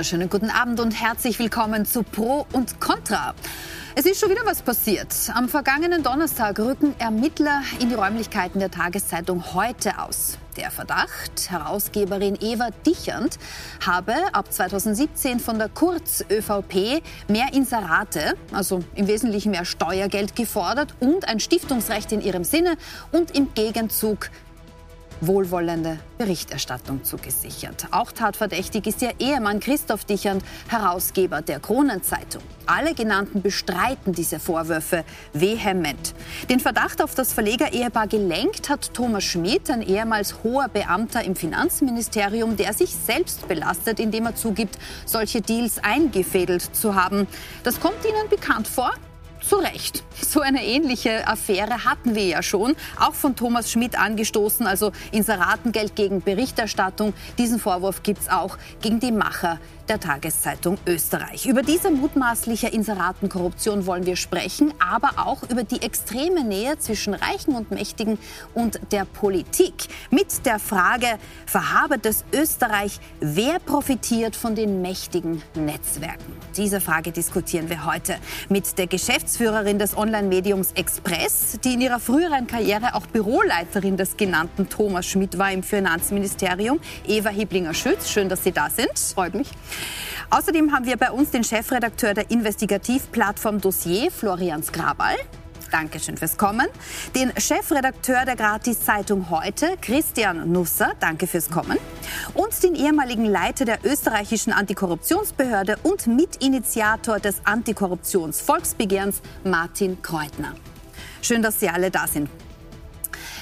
wunderschönen guten Abend und herzlich willkommen zu Pro und Contra. Es ist schon wieder was passiert. Am vergangenen Donnerstag rücken Ermittler in die Räumlichkeiten der Tageszeitung heute aus. Der Verdacht, Herausgeberin Eva Dichernd habe ab 2017 von der Kurz-ÖVP mehr Inserate, also im Wesentlichen mehr Steuergeld gefordert und ein Stiftungsrecht in ihrem Sinne und im Gegenzug wohlwollende Berichterstattung zugesichert. Auch tatverdächtig ist ihr Ehemann Christoph Dichand, Herausgeber der Kronenzeitung. Alle genannten bestreiten diese Vorwürfe vehement. Den Verdacht auf das Verlegerehepaar gelenkt hat Thomas Schmidt, ein ehemals hoher Beamter im Finanzministerium, der sich selbst belastet, indem er zugibt, solche Deals eingefädelt zu haben. Das kommt Ihnen bekannt vor? Zu Recht. So eine ähnliche Affäre hatten wir ja schon, auch von Thomas Schmidt angestoßen, also Inseratengeld gegen Berichterstattung. Diesen Vorwurf gibt es auch gegen die Macher der Tageszeitung Österreich. Über diese mutmaßliche Inseratenkorruption wollen wir sprechen, aber auch über die extreme Nähe zwischen Reichen und Mächtigen und der Politik. Mit der Frage, verhabet es Österreich, wer profitiert von den mächtigen Netzwerken? Diese Frage diskutieren wir heute mit der Geschäftsführerin des Online-Mediums Express, die in ihrer früheren Karriere auch Büroleiterin des genannten Thomas Schmidt war im Finanzministerium, Eva Hiblinger-Schütz. Schön, dass Sie da sind. Freut mich. Außerdem haben wir bei uns den Chefredakteur der Investigativplattform Dossier, Florian Skrabal. Dankeschön fürs Kommen. Den Chefredakteur der Gratis-Zeitung heute, Christian Nusser. Danke fürs Kommen. Und den ehemaligen Leiter der österreichischen Antikorruptionsbehörde und Mitinitiator des Antikorruptionsvolksbegehrens, Martin Kreutner. Schön, dass Sie alle da sind.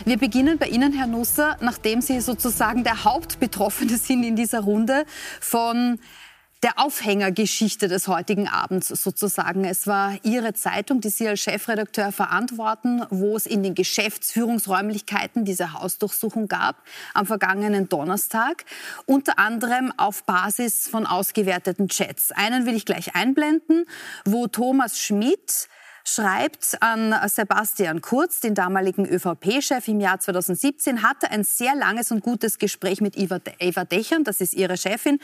Wir beginnen bei Ihnen, Herr Nusser, nachdem Sie sozusagen der Hauptbetroffene sind in dieser Runde von der Aufhängergeschichte des heutigen Abends sozusagen. Es war Ihre Zeitung, die Sie als Chefredakteur verantworten, wo es in den Geschäftsführungsräumlichkeiten diese Hausdurchsuchung gab am vergangenen Donnerstag, unter anderem auf Basis von ausgewerteten Chats. Einen will ich gleich einblenden, wo Thomas Schmidt schreibt an Sebastian Kurz, den damaligen ÖVP-Chef im Jahr 2017, hatte ein sehr langes und gutes Gespräch mit Eva Dechern, das ist ihre Chefin,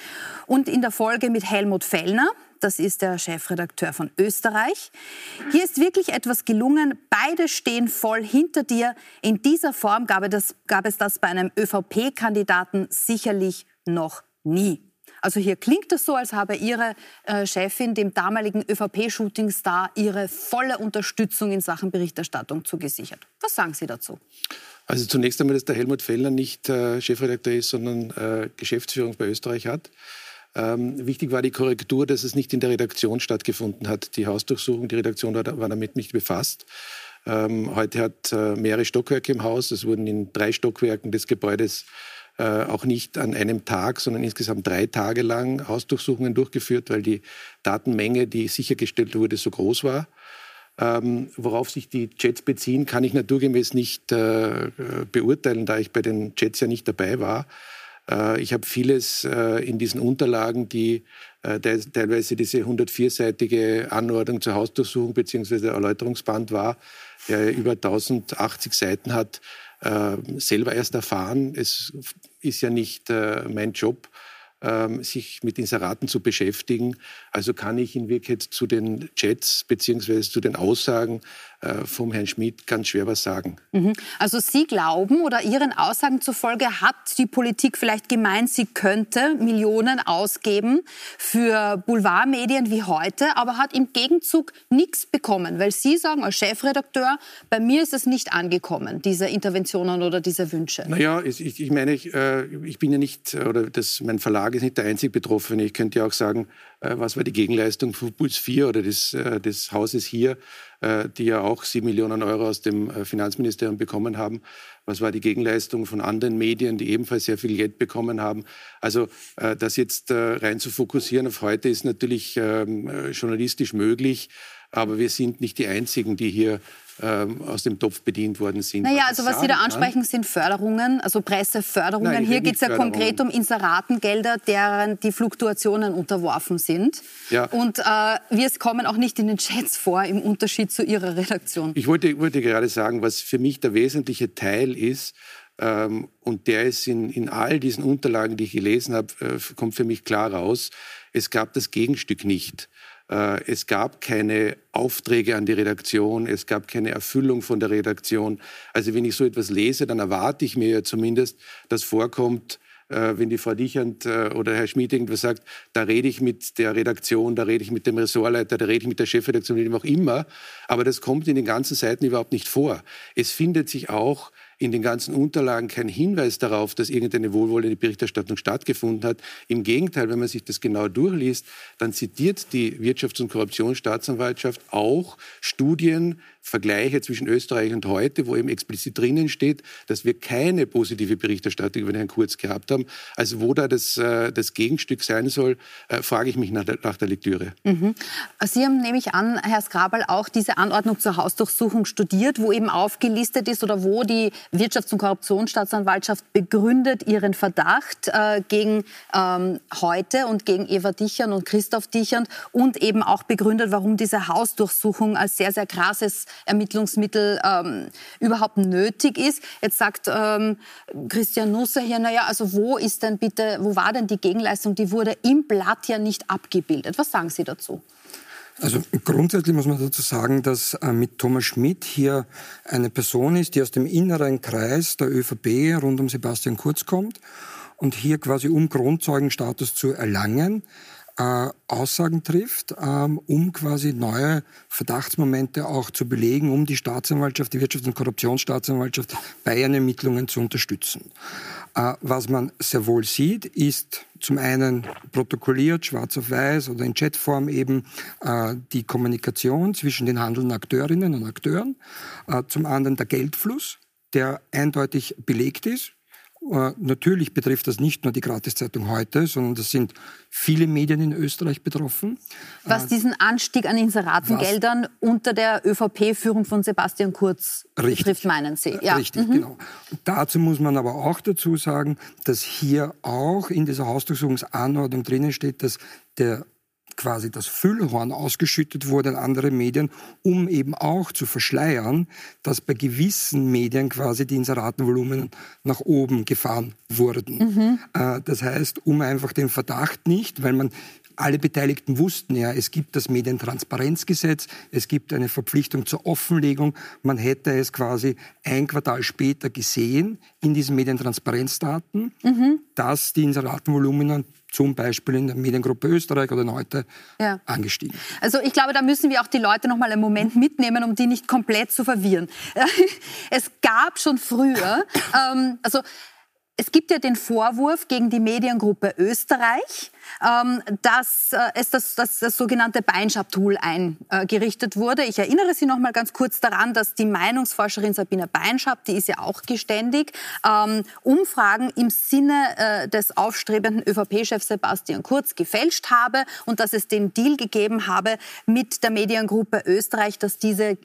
und in der Folge mit Helmut Fellner, das ist der Chefredakteur von Österreich. Hier ist wirklich etwas gelungen. Beide stehen voll hinter dir. In dieser Form gab es, gab es das bei einem ÖVP-Kandidaten sicherlich noch nie. Also hier klingt es so, als habe Ihre äh, Chefin dem damaligen ÖVP-Shootingstar ihre volle Unterstützung in Sachen Berichterstattung zugesichert. Was sagen Sie dazu? Also zunächst einmal, dass der Helmut Fellner nicht äh, Chefredakteur ist, sondern äh, Geschäftsführung bei Österreich hat. Ähm, wichtig war die Korrektur, dass es nicht in der Redaktion stattgefunden hat. Die Hausdurchsuchung, die Redaktion war, war damit nicht befasst. Ähm, heute hat äh, mehrere Stockwerke im Haus. Es wurden in drei Stockwerken des Gebäudes äh, auch nicht an einem Tag, sondern insgesamt drei Tage lang Hausdurchsuchungen durchgeführt, weil die Datenmenge, die sichergestellt wurde, so groß war. Ähm, worauf sich die Chats beziehen, kann ich naturgemäß nicht äh, beurteilen, da ich bei den Chats ja nicht dabei war. Äh, ich habe vieles äh, in diesen Unterlagen, die äh, teilweise diese 104-seitige Anordnung zur Hausdurchsuchung bzw. Erläuterungsband war, der über 1080 Seiten hat, äh, selber erst erfahren. Es ist ja nicht äh, mein Job, ähm, sich mit Inseraten zu beschäftigen. Also kann ich in Wirklichkeit zu den Chats bzw. zu den Aussagen vom Herrn Schmidt ganz schwer was sagen. Mhm. Also Sie glauben oder Ihren Aussagen zufolge hat die Politik vielleicht gemeint, sie könnte Millionen ausgeben für Boulevardmedien wie heute, aber hat im Gegenzug nichts bekommen, weil Sie sagen als Chefredakteur, bei mir ist es nicht angekommen, diese Interventionen oder diese Wünsche. Naja, ich, ich meine, ich, äh, ich bin ja nicht, oder das, mein Verlag ist nicht der einzig Betroffene. Ich könnte ja auch sagen, äh, was war die Gegenleistung von Puls 4 oder des, äh, des Hauses hier, äh, die ja auch sieben Millionen Euro aus dem Finanzministerium bekommen haben. Was war die Gegenleistung von anderen Medien, die ebenfalls sehr viel Geld bekommen haben? Also das jetzt rein zu fokussieren auf heute ist natürlich ähm, journalistisch möglich, aber wir sind nicht die Einzigen, die hier aus dem Topf bedient worden sind. Naja, also was Sie da ansprechen, kann. sind Förderungen, also Presseförderungen. Nein, Hier geht es ja konkret um Inseratengelder, deren die Fluktuationen unterworfen sind. Ja. Und äh, wir kommen auch nicht in den Chats vor, im Unterschied zu Ihrer Redaktion. Ich wollte, wollte gerade sagen, was für mich der wesentliche Teil ist, ähm, und der ist in, in all diesen Unterlagen, die ich gelesen habe, äh, kommt für mich klar raus, es gab das Gegenstück nicht. Äh, es gab keine Aufträge an die Redaktion, es gab keine Erfüllung von der Redaktion. Also wenn ich so etwas lese, dann erwarte ich mir ja zumindest, dass vorkommt, äh, wenn die Frau Dichand äh, oder Herr Schmid irgendwas sagt, da rede ich mit der Redaktion, da rede ich mit dem Ressortleiter, da rede ich mit der Chefredaktion, mit wem auch immer. Aber das kommt in den ganzen Seiten überhaupt nicht vor. Es findet sich auch in den ganzen Unterlagen kein Hinweis darauf, dass irgendeine wohlwollende Berichterstattung stattgefunden hat. Im Gegenteil, wenn man sich das genau durchliest, dann zitiert die Wirtschafts- und Korruptionsstaatsanwaltschaft auch Studien, Vergleiche zwischen Österreich und heute, wo eben explizit drinnen steht, dass wir keine positive Berichterstattung über Herrn Kurz gehabt haben. Also wo da das, äh, das Gegenstück sein soll, äh, frage ich mich nach der, nach der Lektüre. Mhm. Sie haben nämlich an, Herr Skrabal, auch diese Anordnung zur Hausdurchsuchung studiert, wo eben aufgelistet ist oder wo die Wirtschafts- und Korruptionsstaatsanwaltschaft begründet ihren Verdacht äh, gegen ähm, heute und gegen Eva Dichern und Christoph Dichern und eben auch begründet, warum diese Hausdurchsuchung als sehr, sehr krasses Ermittlungsmittel ähm, überhaupt nötig ist. Jetzt sagt ähm, Christian Nusser hier, naja, also wo ist denn bitte, wo war denn die Gegenleistung? Die wurde im Blatt ja nicht abgebildet. Was sagen Sie dazu? Also grundsätzlich muss man dazu sagen, dass äh, mit Thomas Schmidt hier eine Person ist, die aus dem inneren Kreis der ÖVP rund um Sebastian Kurz kommt und hier quasi um Grundzeugenstatus zu erlangen, äh, Aussagen trifft, ähm, um quasi neue Verdachtsmomente auch zu belegen, um die Staatsanwaltschaft, die Wirtschafts- und Korruptionsstaatsanwaltschaft bei ihren Ermittlungen zu unterstützen. Äh, was man sehr wohl sieht, ist zum einen protokolliert, schwarz auf weiß oder in Chatform eben äh, die Kommunikation zwischen den handelnden Akteurinnen und Akteuren, äh, zum anderen der Geldfluss, der eindeutig belegt ist, natürlich betrifft das nicht nur die Gratiszeitung heute, sondern das sind viele Medien in Österreich betroffen. Was äh, diesen Anstieg an Inseratengeldern unter der ÖVP-Führung von Sebastian Kurz richtig, betrifft, meinen Sie? Ja. Richtig, mhm. genau. dazu muss man aber auch dazu sagen, dass hier auch in dieser Hausdurchsuchungsanordnung drinnen steht, dass der quasi das Füllhorn ausgeschüttet wurde an andere Medien, um eben auch zu verschleiern, dass bei gewissen Medien quasi die Inseratenvolumen nach oben gefahren wurden. Mhm. Äh, das heißt, um einfach den Verdacht nicht, weil man alle Beteiligten wussten ja, es gibt das Medientransparenzgesetz, es gibt eine Verpflichtung zur Offenlegung. Man hätte es quasi ein Quartal später gesehen in diesen Medientransparenzdaten, mhm. dass die Inseratenvolumina zum Beispiel in der Mediengruppe Österreich oder in heute ja. angestiegen. Also ich glaube, da müssen wir auch die Leute noch mal einen Moment mitnehmen, um die nicht komplett zu verwirren. Es gab schon früher, ähm, also es gibt ja den Vorwurf gegen die Mediengruppe Österreich, ähm, dass äh, es das, das, das sogenannte Beinschab-Tool eingerichtet wurde. Ich erinnere Sie noch mal ganz kurz daran, dass die Meinungsforscherin Sabine Beinschab, die ist ja auch geständig, ähm, Umfragen im Sinne äh, des aufstrebenden ÖVP-Chefs Sebastian Kurz gefälscht habe und dass es den Deal gegeben habe mit der Mediengruppe Österreich, dass diese äh,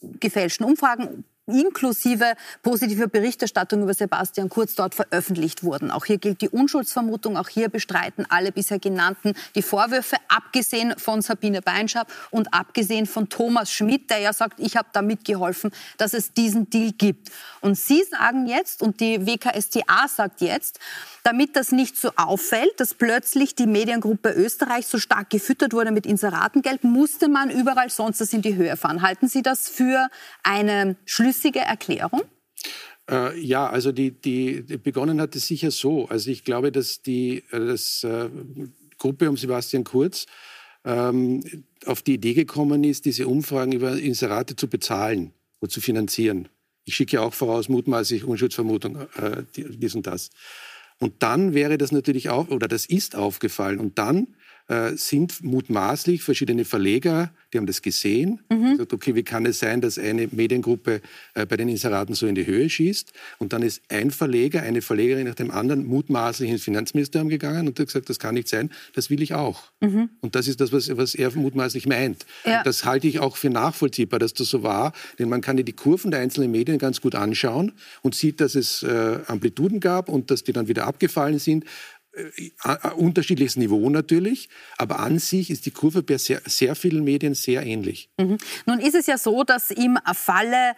gefälschten Umfragen inklusive positive Berichterstattung über Sebastian Kurz dort veröffentlicht wurden. Auch hier gilt die Unschuldsvermutung. Auch hier bestreiten alle bisher genannten die Vorwürfe, abgesehen von Sabine Beinschab und abgesehen von Thomas Schmidt, der ja sagt, ich habe da mitgeholfen, dass es diesen Deal gibt. Und Sie sagen jetzt, und die WKStA sagt jetzt, damit das nicht so auffällt, dass plötzlich die Mediengruppe Österreich so stark gefüttert wurde mit Inseratengeld, musste man überall sonst das in die Höhe fahren. Halten Sie das für eine schlüssige Erklärung? Äh, ja, also die, die, die, begonnen hat es sicher so. Also ich glaube, dass die äh, das, äh, Gruppe um Sebastian Kurz ähm, auf die Idee gekommen ist, diese Umfragen über Inserate zu bezahlen oder zu finanzieren. Ich schicke ja auch voraus, mutmaßlich Unschuldsvermutung, äh, dies und das. Und dann wäre das natürlich auch, oder das ist aufgefallen. Und dann äh, sind mutmaßlich verschiedene Verleger, die haben das gesehen, mhm. gesagt, okay, wie kann es sein, dass eine Mediengruppe äh, bei den Inseraten so in die Höhe schießt? Und dann ist ein Verleger, eine Verlegerin nach dem anderen mutmaßlich ins Finanzministerium gegangen und hat gesagt, das kann nicht sein, das will ich auch. Mhm. Und das ist das, was, was er mutmaßlich meint. Ja. Das halte ich auch für nachvollziehbar, dass das so war, denn man kann ja die Kurven der einzelnen Medien ganz gut anschauen und sieht, dass es äh, Amplituden gab und dass die dann wieder abgefallen sind unterschiedliches Niveau natürlich, aber an sich ist die Kurve bei sehr, sehr vielen Medien sehr ähnlich. Mhm. Nun ist es ja so, dass im Falle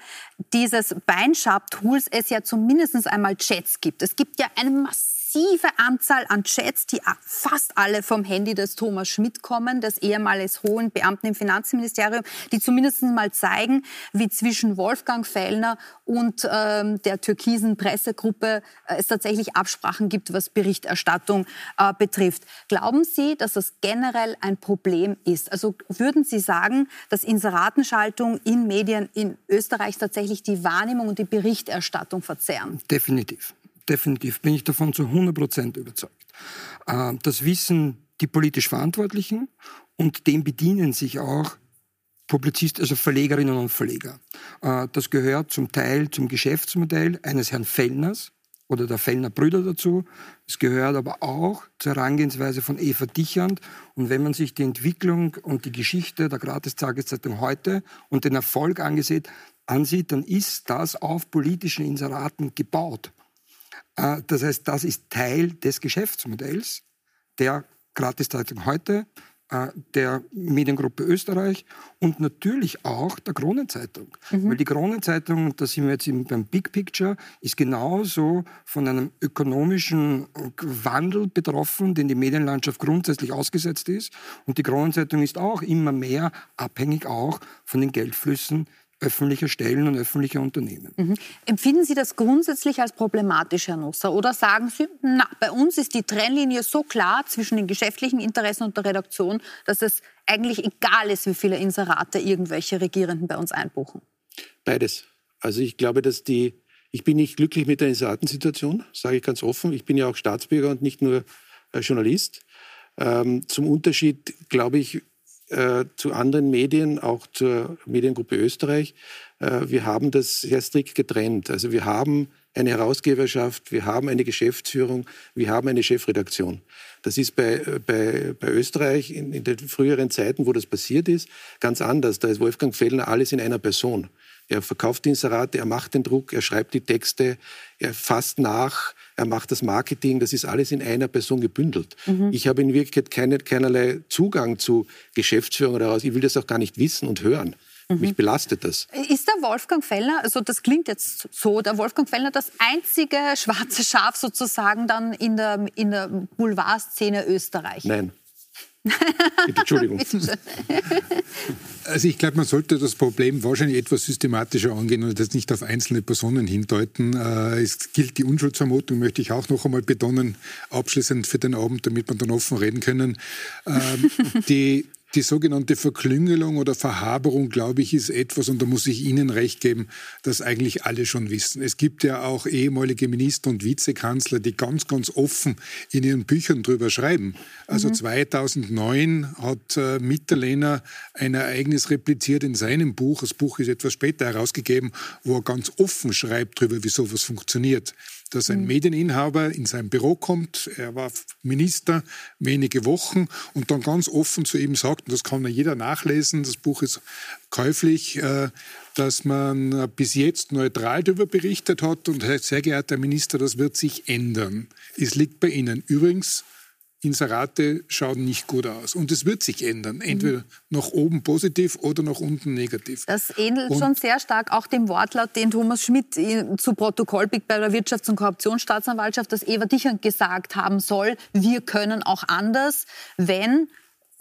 dieses Beinschab-Tools es ja zumindest einmal Chats gibt. Es gibt ja eine massive massive Anzahl an Chats, die fast alle vom Handy des Thomas Schmidt kommen, des ehemals hohen Beamten im Finanzministerium, die zumindest mal zeigen, wie zwischen Wolfgang Fellner und ähm, der türkisen Pressegruppe äh, es tatsächlich Absprachen gibt, was Berichterstattung äh, betrifft. Glauben Sie, dass das generell ein Problem ist? Also würden Sie sagen, dass Inseratenschaltung in Medien in Österreich tatsächlich die Wahrnehmung und die Berichterstattung verzerren? Definitiv definitiv bin ich davon zu 100 Prozent überzeugt. Äh, das wissen die politisch Verantwortlichen und dem bedienen sich auch Publizist, also Verlegerinnen und Verleger. Äh, das gehört zum Teil zum Geschäftsmodell eines Herrn Fellners oder der Fellner Brüder dazu. Es gehört aber auch zur Herangehensweise von Eva Dichand. Und wenn man sich die Entwicklung und die Geschichte der Gratis-Tageszeitung heute und den Erfolg angesehen, ansieht, dann ist das auf politischen Inseraten gebaut. Äh, das heißt, das ist Teil des Geschäftsmodells der Gratiszeitung heute, äh, der Mediengruppe Österreich und natürlich auch der Kronenzeitung. Mhm. Weil die Kronenzeitung, da sind wir jetzt beim Big Picture, ist genauso von einem ökonomischen Wandel betroffen, den die Medienlandschaft grundsätzlich ausgesetzt ist. Und die Kronenzeitung ist auch immer mehr abhängig auch von den Geldflüssen öffentlicher Stellen und öffentlicher Unternehmen. Mhm. Empfinden Sie das grundsätzlich als problematisch, Herr Nusser? Oder sagen Sie, na, bei uns ist die Trennlinie so klar zwischen den geschäftlichen Interessen und der Redaktion, dass es eigentlich egal ist, wie viele Inserate irgendwelche Regierenden bei uns einbuchen? Beides. Also ich glaube, dass die, ich bin nicht glücklich mit der Inseratensituation, sage ich ganz offen. Ich bin ja auch Staatsbürger und nicht nur äh, Journalist. Ähm, zum Unterschied, glaube ich, äh, zu anderen Medien, auch zur Mediengruppe Österreich. Äh, wir haben das sehr strikt getrennt. Also wir haben eine Herausgeberschaft, wir haben eine Geschäftsführung, wir haben eine Chefredaktion. Das ist bei, bei, bei Österreich in, in den früheren Zeiten, wo das passiert ist, ganz anders. Da ist Wolfgang Fellner alles in einer Person. Er verkauft Inserate, er macht den Druck, er schreibt die Texte, er fasst nach, er macht das Marketing, das ist alles in einer Person gebündelt. Mhm. Ich habe in Wirklichkeit keine, keinerlei Zugang zu Geschäftsführung oder was. Ich will das auch gar nicht wissen und hören. Mhm. Mich belastet das. Ist der Wolfgang Fellner, also das klingt jetzt so, der Wolfgang Fellner das einzige schwarze Schaf sozusagen dann in der, in der Boulevardszene Österreich? Nein. Entschuldigung. also ich glaube, man sollte das Problem wahrscheinlich etwas systematischer angehen und jetzt nicht auf einzelne Personen hindeuten. Äh, es gilt die Unschuldsvermutung, möchte ich auch noch einmal betonen, abschließend für den Abend, damit wir dann offen reden können. Ähm, die die sogenannte Verklüngelung oder Verhaberung, glaube ich, ist etwas, und da muss ich Ihnen recht geben, das eigentlich alle schon wissen. Es gibt ja auch ehemalige Minister und Vizekanzler, die ganz, ganz offen in ihren Büchern drüber schreiben. Also mhm. 2009 hat äh, Mitterlehner ein Ereignis repliziert in seinem Buch. Das Buch ist etwas später herausgegeben, wo er ganz offen schreibt darüber, wie sowas funktioniert dass ein mhm. Medieninhaber in sein Büro kommt, er war Minister wenige Wochen und dann ganz offen zu ihm sagt, und das kann jeder nachlesen, das Buch ist käuflich, äh, dass man bis jetzt neutral darüber berichtet hat und sehr geehrter Herr Minister, das wird sich ändern. Es liegt bei Ihnen. Übrigens, Inserate schauen nicht gut aus. Und es wird sich ändern. Entweder mhm. nach oben positiv oder nach unten negativ. Das ähnelt und schon sehr stark auch dem Wortlaut, den Thomas Schmidt zu Protokoll bei der Wirtschafts- und Korruptionsstaatsanwaltschaft, das Eva Dichern gesagt haben soll. Wir können auch anders, wenn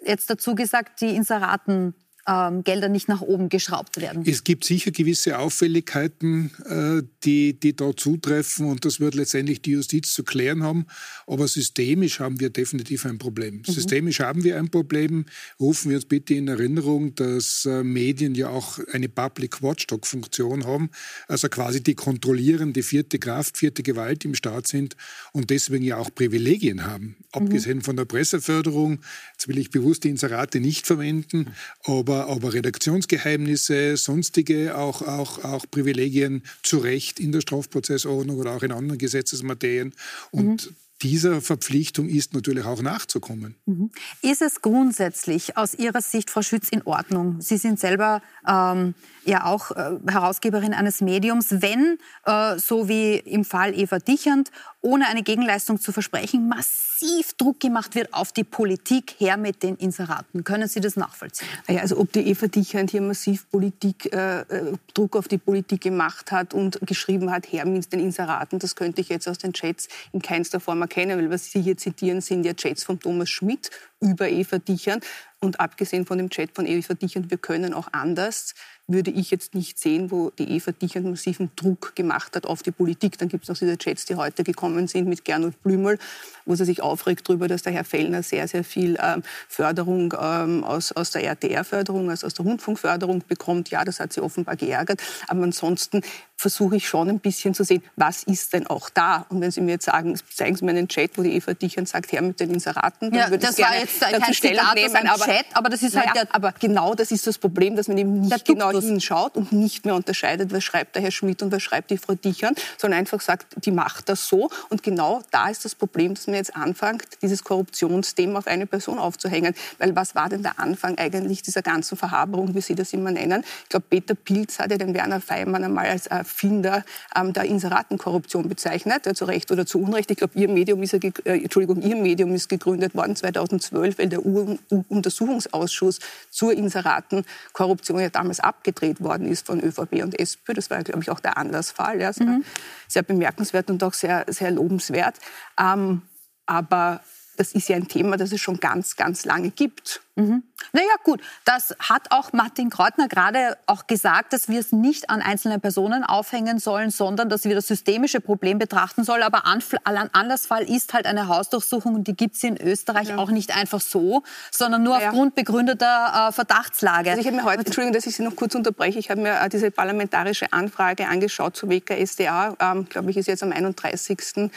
jetzt dazu gesagt, die Inseraten ähm, Gelder nicht nach oben geschraubt werden. Es gibt sicher gewisse Auffälligkeiten, äh, die, die da zutreffen und das wird letztendlich die Justiz zu klären haben. Aber systemisch haben wir definitiv ein Problem. Mhm. Systemisch haben wir ein Problem. Rufen wir uns bitte in Erinnerung, dass äh, Medien ja auch eine Public Watchdog-Funktion haben, also quasi die kontrollierende vierte Kraft, vierte Gewalt im Staat sind und deswegen ja auch Privilegien haben. Mhm. Abgesehen von der Presseförderung, jetzt will ich bewusst die Inserate nicht verwenden, aber aber, Redaktionsgeheimnisse, sonstige auch, auch, auch Privilegien zu Recht in der Strafprozessordnung oder auch in anderen Gesetzesmaterien. Und mhm. dieser Verpflichtung ist natürlich auch nachzukommen. Mhm. Ist es grundsätzlich aus Ihrer Sicht, Frau Schütz, in Ordnung? Sie sind selber ähm, ja auch äh, Herausgeberin eines Mediums, wenn, äh, so wie im Fall Eva Dichand, ohne eine Gegenleistung zu versprechen, massiv Druck gemacht wird auf die Politik her mit den Inseraten. Können Sie das nachvollziehen? Ja, also ob die Eva Dichand hier massiv Politik, äh, äh, Druck auf die Politik gemacht hat und geschrieben hat, her mit den Inseraten, das könnte ich jetzt aus den Chats in keinster Form erkennen, weil was Sie hier zitieren, sind ja Chats von Thomas Schmidt über Eva Dichand. Und abgesehen von dem Chat von Eva Dichand, wir können auch anders, würde ich jetzt nicht sehen, wo die Eva Dichand massiven Druck gemacht hat auf die Politik. Dann gibt es noch diese Chats, die heute gekommen sind mit Gernot Blümel, wo sie sich aufregt darüber, dass der Herr Fellner sehr, sehr viel ähm, Förderung ähm, aus, aus der RTR-Förderung, also aus der Rundfunkförderung bekommt. Ja, das hat sie offenbar geärgert. Aber ansonsten versuche ich schon ein bisschen zu sehen, was ist denn auch da? Und wenn Sie mir jetzt sagen, zeigen Sie mir einen Chat, wo die Eva Dichern sagt, her mit den Inseraten, dann ja, würde ich gerne jetzt dazu Stellung nehmen. Aber, Chat, aber das ist halt ja, aber genau das ist das Problem, dass man eben nicht genau hinschaut und nicht mehr unterscheidet, was schreibt der Herr Schmidt und was schreibt die Frau Dichern, sondern einfach sagt, die macht das so. Und genau da ist das Problem, dass man jetzt anfängt, dieses Korruptionsthema auf eine Person aufzuhängen. Weil was war denn der Anfang eigentlich dieser ganzen Verhaberung, wie Sie das immer nennen? Ich glaube, Peter Pilz hat ja den Werner Feimann einmal als äh, Erfinder ähm, der Inseratenkorruption bezeichnet, ja, zu Recht oder zu Unrecht. Ich glaube, Ihr Medium ist, äh, Entschuldigung, Ihr Medium ist gegründet worden 2012, weil der Untersuchungsausschuss zur Inseratenkorruption ja damals abgedreht worden ist von ÖVP und SPÖ. Das war, glaube ich, auch der Anlassfall. Ja, sehr, mhm. sehr bemerkenswert und auch sehr, sehr lobenswert. Ähm, aber das ist ja ein Thema, das es schon ganz, ganz lange gibt. Mhm. Naja gut, das hat auch Martin Kreutner gerade auch gesagt, dass wir es nicht an einzelnen Personen aufhängen sollen, sondern dass wir das systemische Problem betrachten sollen. Aber Anlassfall ist halt eine Hausdurchsuchung und die gibt es in Österreich ja. auch nicht einfach so, sondern nur ja. aufgrund begründter äh, Verdachtslage. Also ich habe mir heute, Entschuldigung, dass ich Sie noch kurz unterbreche, ich habe mir äh, diese parlamentarische Anfrage angeschaut zu WKSDA, ähm, glaube ich, ist jetzt am 31.03.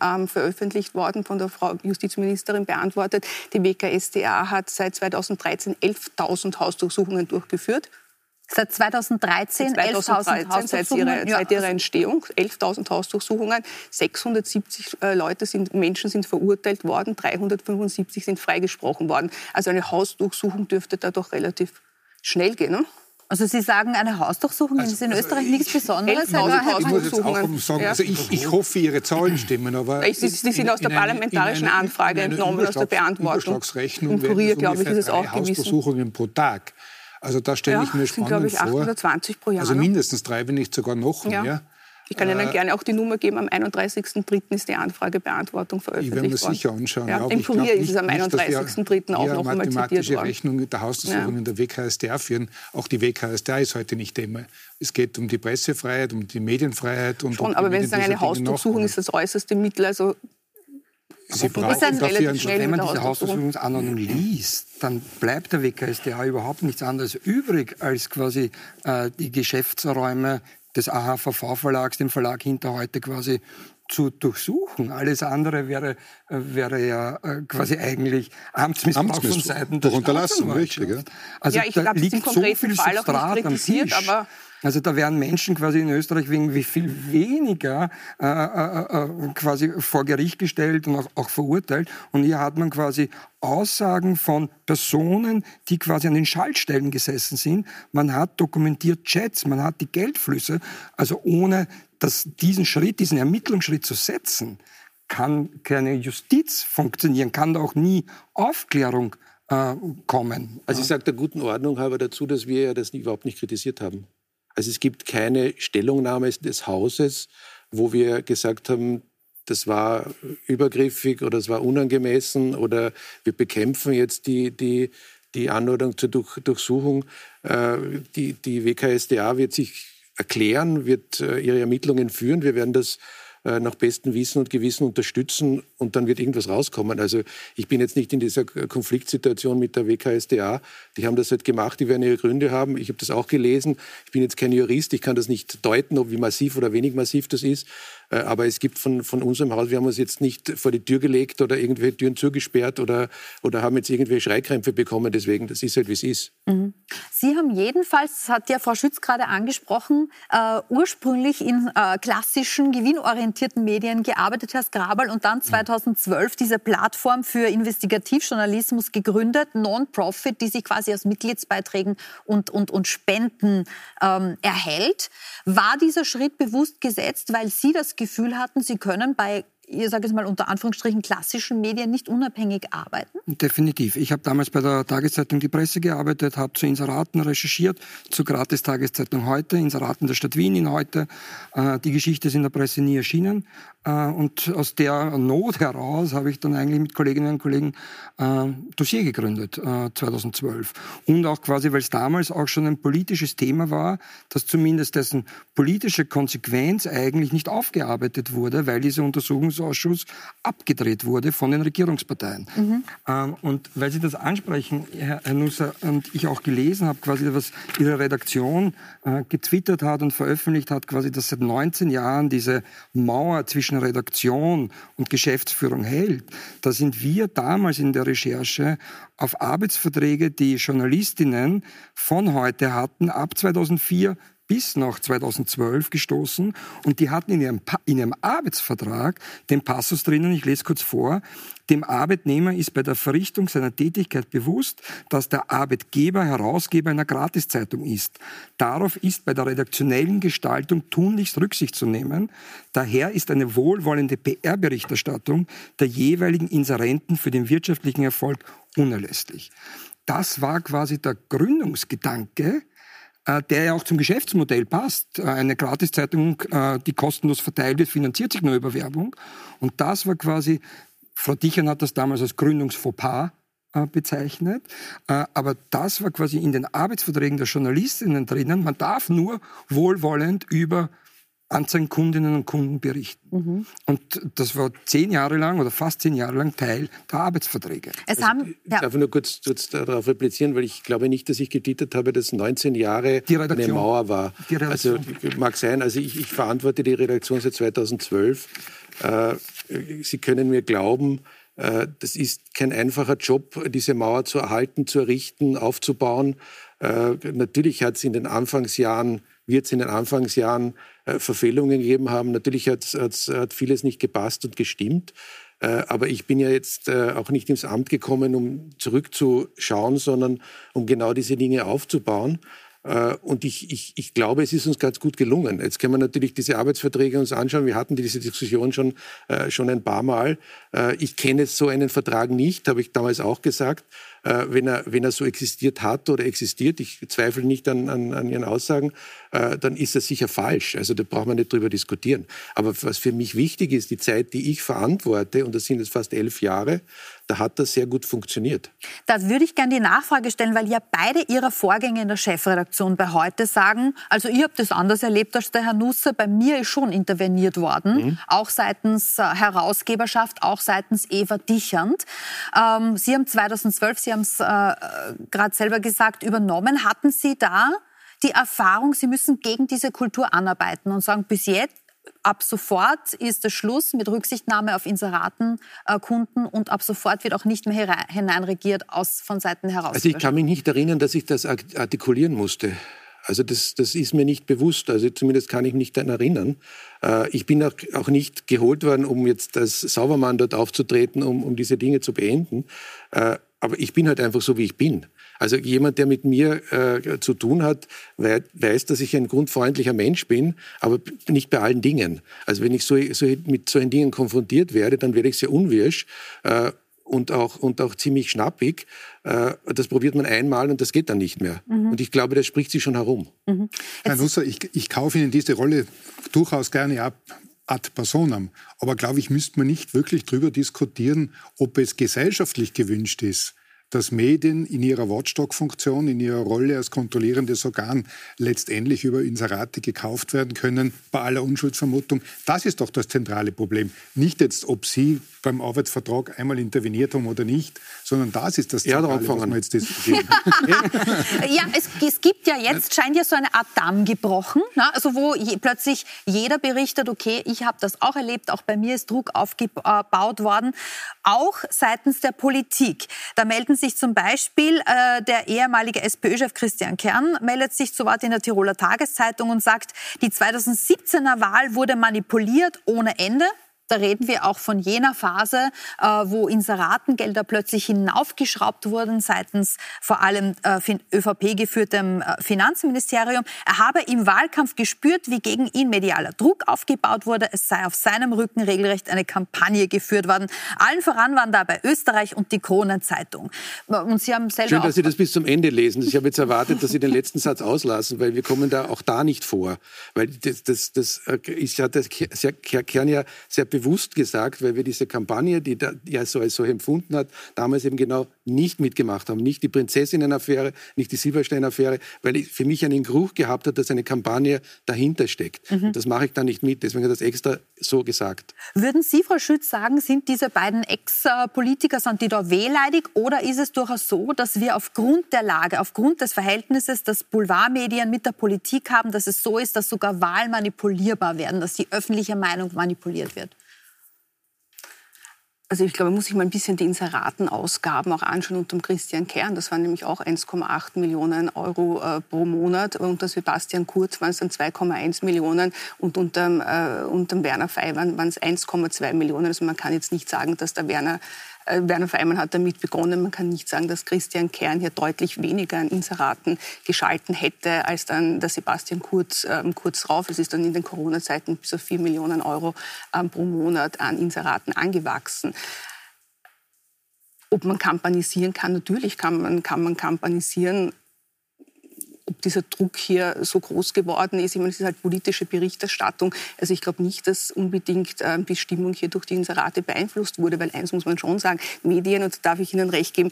Ähm, veröffentlicht worden, von der Frau Justizministerin beantwortet. Die WKSDA hat seit 2013 11.000 Hausdurchsuchungen durchgeführt. Seit 2013, 2013 11.000 seit ihrer, ja. seit ihrer Entstehung 11.000 Hausdurchsuchungen. 670 äh, Leute sind, Menschen sind verurteilt worden, 375 sind freigesprochen worden. Also eine Hausdurchsuchung dürfte da doch relativ schnell gehen. Ne? Also Sie sagen, eine Hausdurchsuchung also, ist in also Österreich nichts Besonderes? Ich, ich muss jetzt auch sagen, also ich, ich hoffe, Ihre Zahlen stimmen, aber... Sie, Sie sind aus der parlamentarischen eine, Anfrage entnommen, aus der Beantwortung. Im Kurier, glaube ich, ist es auch. Hausdurchsuchungen pro Tag. Also da stelle ja, ich mir spannend sind, ich, 820 vor. Pro Jahr. Also mindestens drei, wenn nicht sogar noch ja. Ich kann Ihnen äh, gerne auch die Nummer geben. Am 31.03. ist die Anfragebeantwortung veröffentlicht worden. Ich werde mir sicher anschauen. Ja, Im Kurier ist es am 31.03. auch noch einmal zitiert worden. Rechnung der Hausdurchsuchung ja. in der WKStA führen. Auch die WKStA ist heute nicht Thema. Es geht um die Pressefreiheit, um die Medienfreiheit. Und Schon, um aber wenn Sie sagen, eine Hausdurchsuchung ist das äußerste Mittel, also Sie brauchen dafür, wenn man diese Hausdurchsuchungsanordnung liest, dann bleibt der WKStA überhaupt nichts anderes übrig, als quasi äh, die Geschäftsräume des AHVV-Verlags, dem Verlag hinter heute quasi zu durchsuchen. Alles andere wäre, äh, wäre ja äh, quasi eigentlich Amtsmissbrauch, Amtsmissbrauch von Seiten der unterlassen, richtig. Ja. Also ja, ich da liegt so viel Fall Substrat am Tisch. Aber also da werden Menschen quasi in Österreich wegen wie viel weniger äh, äh, äh, quasi vor Gericht gestellt und auch, auch verurteilt. Und hier hat man quasi Aussagen von Personen, die quasi an den Schaltstellen gesessen sind. Man hat dokumentiert Chats, man hat die Geldflüsse. Also ohne dass diesen Schritt, diesen Ermittlungsschritt zu setzen, kann keine Justiz funktionieren, kann da auch nie Aufklärung äh, kommen. Also ich sage der guten Ordnung halber dazu, dass wir ja das überhaupt nicht kritisiert haben. Also es gibt keine Stellungnahme des Hauses, wo wir gesagt haben, das war übergriffig oder es war unangemessen oder wir bekämpfen jetzt die, die, die Anordnung zur Durch, Durchsuchung. Äh, die, die WKSDA wird sich erklären, wird äh, ihre Ermittlungen führen. Wir werden das äh, nach bestem Wissen und Gewissen unterstützen und dann wird irgendwas rauskommen. Also ich bin jetzt nicht in dieser Konfliktsituation mit der WKSDA. Die haben das halt gemacht, die werden ihre Gründe haben. Ich habe das auch gelesen. Ich bin jetzt kein Jurist, ich kann das nicht deuten, ob wie massiv oder wenig massiv das ist. Äh, aber es gibt von, von unserem Haus, wir haben uns jetzt nicht vor die Tür gelegt oder irgendwelche Türen zugesperrt oder, oder haben jetzt irgendwelche Schreikrämpfe bekommen. Deswegen, das ist halt, wie es ist. Mhm. Sie haben jedenfalls, das hat ja Frau Schütz gerade angesprochen, äh, ursprünglich in äh, klassischen, gewinnorientierten Medien gearbeitet, Herr Skrabal, und dann 2012 diese Plattform für Investigativjournalismus gegründet, Non-Profit, die sich quasi aus Mitgliedsbeiträgen und, und, und Spenden ähm, erhält. War dieser Schritt bewusst gesetzt, weil Sie das Gefühl hatten, Sie können bei ihr sage es mal unter Anführungsstrichen klassischen Medien nicht unabhängig arbeiten? Definitiv. Ich habe damals bei der Tageszeitung Die Presse gearbeitet, habe zu Inseraten recherchiert, zur Gratis-Tageszeitung heute, Inseraten der Stadt Wien in heute. Äh, die Geschichte ist in der Presse nie erschienen. Äh, und aus der Not heraus habe ich dann eigentlich mit Kolleginnen und Kollegen äh, Dossier gegründet, 2012. Und auch quasi, weil es damals auch schon ein politisches Thema war, dass zumindest dessen politische Konsequenz eigentlich nicht aufgearbeitet wurde, weil diese Untersuchungsausschuss abgedreht wurde von den Regierungsparteien. Mhm. Ähm, und weil Sie das ansprechen, Herr Nusser, und ich auch gelesen habe, quasi, was Ihre Redaktion getwittert hat und veröffentlicht hat, quasi, dass seit 19 Jahren diese Mauer zwischen zwischen Redaktion und Geschäftsführung hält, da sind wir damals in der Recherche auf Arbeitsverträge, die Journalistinnen von heute hatten, ab 2004 bis nach 2012 gestoßen und die hatten in ihrem, in ihrem Arbeitsvertrag den Passus drinnen, ich lese kurz vor, dem Arbeitnehmer ist bei der Verrichtung seiner Tätigkeit bewusst, dass der Arbeitgeber Herausgeber einer Gratiszeitung ist. Darauf ist bei der redaktionellen Gestaltung tunlichst Rücksicht zu nehmen. Daher ist eine wohlwollende PR-Berichterstattung der jeweiligen Inserenten für den wirtschaftlichen Erfolg unerlässlich. Das war quasi der Gründungsgedanke der ja auch zum Geschäftsmodell passt. Äh, eine Gratiszeitung, äh, die kostenlos verteilt wird, finanziert sich nur über Werbung. Und das war quasi, Frau Dichern hat das damals als Gründungsfauxpas bezeichnet. Aber das war quasi in den Arbeitsverträgen der Journalistinnen drinnen. Man darf nur wohlwollend über an seinen Kundinnen und Kunden berichten. Mhm. Und das war zehn Jahre lang oder fast zehn Jahre lang Teil der Arbeitsverträge. Es also, haben, ja. Darf ich nur kurz, kurz darauf replizieren, weil ich glaube nicht, dass ich getitelt habe, dass 19 Jahre eine Mauer war. also mag sein, also ich, ich, verantworte die Redaktion seit 2012. Äh, Sie können mir glauben, äh, das ist kein einfacher Job, diese Mauer zu erhalten, zu errichten, aufzubauen. Äh, natürlich hat es in den Anfangsjahren wird es in den Anfangsjahren Verfehlungen gegeben haben. Natürlich hat's, hat's, hat vieles nicht gepasst und gestimmt. Äh, aber ich bin ja jetzt äh, auch nicht ins Amt gekommen, um zurückzuschauen, sondern um genau diese Dinge aufzubauen. Äh, und ich, ich, ich glaube, es ist uns ganz gut gelungen. Jetzt können wir natürlich diese Arbeitsverträge uns anschauen. Wir hatten diese Diskussion schon, äh, schon ein paar Mal. Äh, ich kenne so einen Vertrag nicht, habe ich damals auch gesagt. Äh, wenn, er, wenn er so existiert hat oder existiert, ich zweifle nicht an, an, an Ihren Aussagen, äh, dann ist das sicher falsch. Also da braucht man nicht drüber diskutieren. Aber was für mich wichtig ist, die Zeit, die ich verantworte, und das sind jetzt fast elf Jahre, da hat das sehr gut funktioniert. Da würde ich gerne die Nachfrage stellen, weil ja beide Ihrer Vorgänger in der Chefredaktion bei heute sagen, also ich habe das anders erlebt als der Herr Nusser, bei mir ist schon interveniert worden, mhm. auch seitens äh, Herausgeberschaft, auch seitens Eva Dichand. Ähm, Sie haben 2012, Sie haben es äh, gerade selber gesagt, übernommen. Hatten Sie da die Erfahrung, Sie müssen gegen diese Kultur anarbeiten und sagen, bis jetzt ab sofort ist es Schluss mit Rücksichtnahme auf Inseratenkunden äh, und ab sofort wird auch nicht mehr hineinregiert aus, von Seiten heraus. Also ich kann mich nicht erinnern, dass ich das artikulieren musste. Also das, das ist mir nicht bewusst, also zumindest kann ich mich daran erinnern. Äh, ich bin auch, auch nicht geholt worden, um jetzt als Saubermann dort aufzutreten, um, um diese Dinge zu beenden. Äh, aber ich bin halt einfach so, wie ich bin. Also jemand, der mit mir äh, zu tun hat, weiß, dass ich ein grundfreundlicher Mensch bin, aber nicht bei allen Dingen. Also wenn ich so, so mit solchen Dingen konfrontiert werde, dann werde ich sehr unwirsch. Äh, und auch, und auch ziemlich schnappig. Äh, das probiert man einmal und das geht dann nicht mehr. Mhm. Und ich glaube, das spricht sich schon herum. Mhm. Herr Nusser, ich, ich kaufe Ihnen diese Rolle durchaus gerne ab ad personam. Aber glaube ich, müsste man nicht wirklich darüber diskutieren, ob es gesellschaftlich gewünscht ist, dass Medien in ihrer Watchdog-Funktion, in ihrer Rolle als kontrollierendes Organ letztendlich über Inserate gekauft werden können, bei aller Unschuldsvermutung. Das ist doch das zentrale Problem. Nicht jetzt, ob Sie beim Arbeitsvertrag einmal interveniert haben oder nicht, sondern das ist das Zentrale, was wir jetzt diskutieren. ja, es, es, gibt ja jetzt, scheint ja so eine Art Damm gebrochen, ne? also wo je, plötzlich jeder berichtet, okay, ich habe das auch erlebt, auch bei mir ist Druck aufgebaut worden, auch seitens der Politik. Da melden sich zum Beispiel äh, der ehemalige SPÖ-Chef Christian Kern, meldet sich zu Wort in der Tiroler Tageszeitung und sagt, die 2017er Wahl wurde manipuliert ohne Ende. Da reden wir auch von jener Phase, äh, wo Inseratengelder plötzlich hinaufgeschraubt wurden seitens vor allem äh, ÖVP geführtem äh, Finanzministerium. Er habe im Wahlkampf gespürt, wie gegen ihn medialer Druck aufgebaut wurde. Es sei auf seinem Rücken regelrecht eine Kampagne geführt worden. Allen voran waren dabei Österreich und die Kronenzeitung. Und Sie haben selber Schön, dass Sie das bis zum Ende lesen. Ich habe jetzt erwartet, dass Sie den letzten Satz auslassen, weil wir kommen da auch da nicht vor. Weil das, das, das ist ja das Kern ja sehr bewusst bewusst gesagt, weil wir diese Kampagne, die da, ja so als so empfunden hat, damals eben genau nicht mitgemacht haben. Nicht die Prinzessinnen-Affäre, nicht die Silberstein-Affäre, weil ich für mich einen Geruch gehabt hat, dass eine Kampagne dahinter steckt. Mhm. Das mache ich da nicht mit. Deswegen hat das extra so gesagt. Würden Sie, Frau Schütz, sagen, sind diese beiden Ex-Politiker, sind die da wehleidig oder ist es durchaus so, dass wir aufgrund der Lage, aufgrund des Verhältnisses, das Boulevardmedien mit der Politik haben, dass es so ist, dass sogar Wahlen manipulierbar werden, dass die öffentliche Meinung manipuliert wird? Also ich glaube, muss sich mal ein bisschen die Inseratenausgaben auch anschauen unter Christian Kern. Das waren nämlich auch 1,8 Millionen Euro äh, pro Monat. Unter Sebastian Kurz waren es dann 2,1 Millionen und unter, äh, Werner Fey waren es 1,2 Millionen. Also man kann jetzt nicht sagen, dass der Werner Werner Feimann hat damit begonnen. Man kann nicht sagen, dass Christian Kern hier deutlich weniger an Inseraten geschalten hätte als dann der Sebastian Kurz ähm, kurz drauf. Es ist dann in den Corona-Zeiten bis auf 4 Millionen Euro ähm, pro Monat an Inseraten angewachsen. Ob man kampanisieren kann, natürlich kann man, kann man kampanisieren ob dieser Druck hier so groß geworden ist. Ich meine, es ist halt politische Berichterstattung. Also ich glaube nicht, dass unbedingt äh, die Stimmung hier durch die Inserate beeinflusst wurde, weil eins muss man schon sagen, Medien, und da darf ich Ihnen recht geben,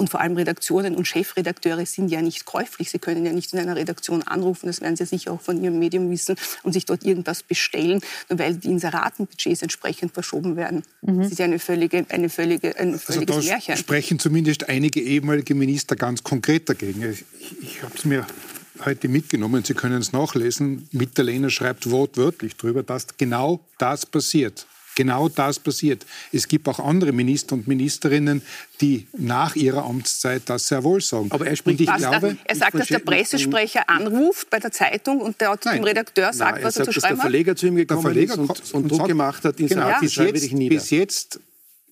und vor allem Redaktionen und Chefredakteure sind ja nicht käuflich. Sie können ja nicht in einer Redaktion anrufen, das werden Sie sicher auch von Ihrem Medium wissen, und sich dort irgendwas bestellen, nur weil die Inseratenbudgets entsprechend verschoben werden. Mhm. Das ist ja eine völlige, eine völlige, ein also völliges also da Märchen. sprechen zumindest einige ehemalige Minister ganz konkret dagegen. Ich, ich habe es mir heute mitgenommen, Sie können es nachlesen. Mitterlehner schreibt wortwörtlich darüber, dass genau das passiert genau das passiert. Es gibt auch andere Minister und Ministerinnen, die nach ihrer Amtszeit das sehr wohl sagen. Aber er spricht, ich glaube, er sagt, dass der Pressesprecher anruft bei der Zeitung und der dem Redakteur sagt, nein, was er, sagt, zu schreiben hat. Dass der Verleger zu ihm gekommen ist und, und, und Druck sagt, gemacht hat, ihn genau, sagt, bis, jetzt, bis jetzt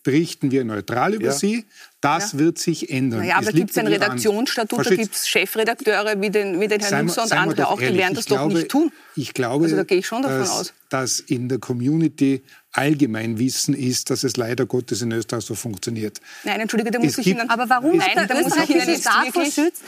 berichten wir neutral über ja. Sie. Das ja. wird sich ändern. Naja, aber gibt es ein Redaktionsstatut, da gibt es Chefredakteure wie den, wie den Herrn Nusser und andere auch, die werden das glaube, doch nicht tun. Ich glaube, also da gehe ich schon davon dass, aus. dass in der Community allgemein Wissen ist, dass es leider Gottes in Österreich so funktioniert. Nein, entschuldige, da muss es ich Ihnen... Aber warum Nein, der österreichische Staat schützt?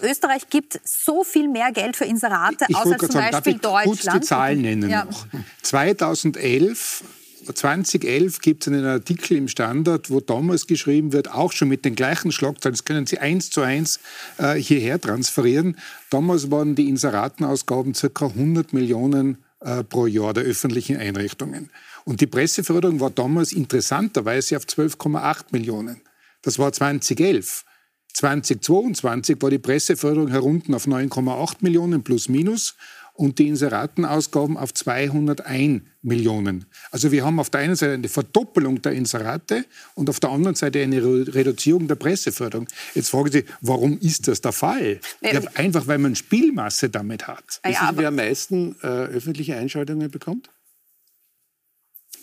Österreich gibt so viel mehr Geld für Inserate, ich aus als zum sagen, Beispiel darf ich Deutschland. kurz die Zahlen nennen ja. noch. 2011 2011 gibt es einen Artikel im Standard, wo damals geschrieben wird, auch schon mit den gleichen Schlagzeilen, das können Sie eins zu eins äh, hierher transferieren. Damals waren die Inseratenausgaben ca. 100 Millionen äh, pro Jahr der öffentlichen Einrichtungen. Und die Presseförderung war damals interessanterweise auf 12,8 Millionen. Das war 2011. 2022 war die Presseförderung herunten auf 9,8 Millionen plus minus und die Inseratenausgaben auf 201 Millionen. Also wir haben auf der einen Seite eine Verdoppelung der Inserate und auf der anderen Seite eine Reduzierung der Presseförderung. Jetzt fragen Sie, warum ist das der Fall? Ja, einfach, weil man Spielmasse damit hat. Ja, Wissen Sie, wer am meisten äh, öffentliche Einschaltungen bekommt?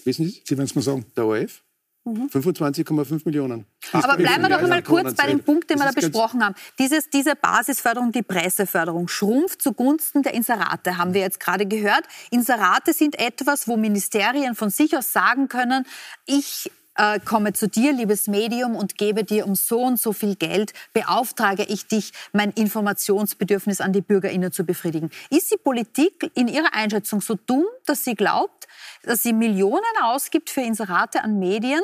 Wissen Sie? Sie werden es mal sagen. Der ORF? 25,5 Millionen. Aber bleiben wir doch einmal kurz bei dem Punkt, den wir da besprochen haben. Dieses, diese Basisförderung, die Presseförderung, schrumpft zugunsten der Inserate, haben wir jetzt gerade gehört. Inserate sind etwas, wo Ministerien von sich aus sagen können, ich äh, komme zu dir, liebes Medium, und gebe dir um so und so viel Geld, beauftrage ich dich, mein Informationsbedürfnis an die BürgerInnen zu befriedigen. Ist die Politik in ihrer Einschätzung so dumm, dass sie glaubt, dass sie Millionen ausgibt für Inserate an Medien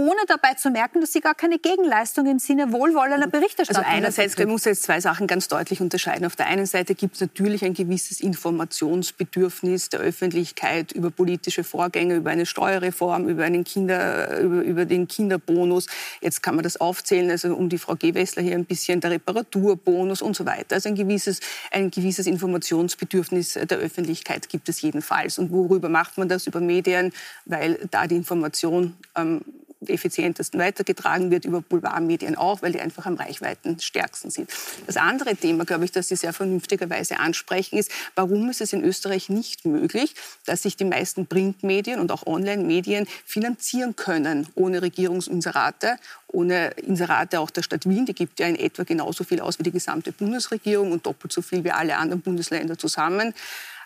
ohne dabei zu merken, dass sie gar keine Gegenleistung im Sinne wohlwollender Berichterstattung Also einerseits man muss jetzt zwei Sachen ganz deutlich unterscheiden. Auf der einen Seite gibt es natürlich ein gewisses Informationsbedürfnis der Öffentlichkeit über politische Vorgänge, über eine Steuerreform, über, einen Kinder, über, über den Kinderbonus. Jetzt kann man das aufzählen, also um die Frau Gewessler hier ein bisschen der Reparaturbonus und so weiter. Also ein gewisses, ein gewisses Informationsbedürfnis der Öffentlichkeit gibt es jedenfalls. Und worüber macht man das? Über Medien, weil da die Information ähm, effizientesten weitergetragen wird, über Boulevardmedien auch, weil die einfach am reichweitenstärksten sind. Das andere Thema, glaube ich, das Sie sehr vernünftigerweise ansprechen, ist, warum ist es in Österreich nicht möglich, dass sich die meisten Printmedien und auch Online-Medien finanzieren können ohne Regierungsinserate, ohne Inserate auch der Stadt Wien. Die gibt ja in etwa genauso viel aus wie die gesamte Bundesregierung und doppelt so viel wie alle anderen Bundesländer zusammen.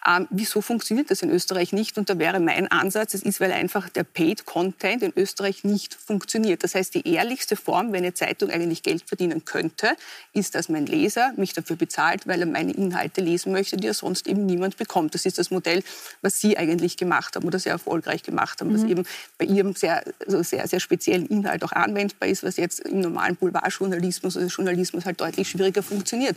Ähm, wieso funktioniert das in Österreich nicht? Und da wäre mein Ansatz, es ist, weil einfach der Paid Content in Österreich nicht funktioniert. Das heißt, die ehrlichste Form, wenn eine Zeitung eigentlich Geld verdienen könnte, ist, dass mein Leser mich dafür bezahlt, weil er meine Inhalte lesen möchte, die er sonst eben niemand bekommt. Das ist das Modell, was Sie eigentlich gemacht haben oder sehr erfolgreich gemacht haben, mhm. was eben bei Ihrem sehr, also sehr, sehr speziellen Inhalt auch anwendbar ist, was jetzt im normalen Boulevardjournalismus oder Journalismus halt deutlich schwieriger funktioniert.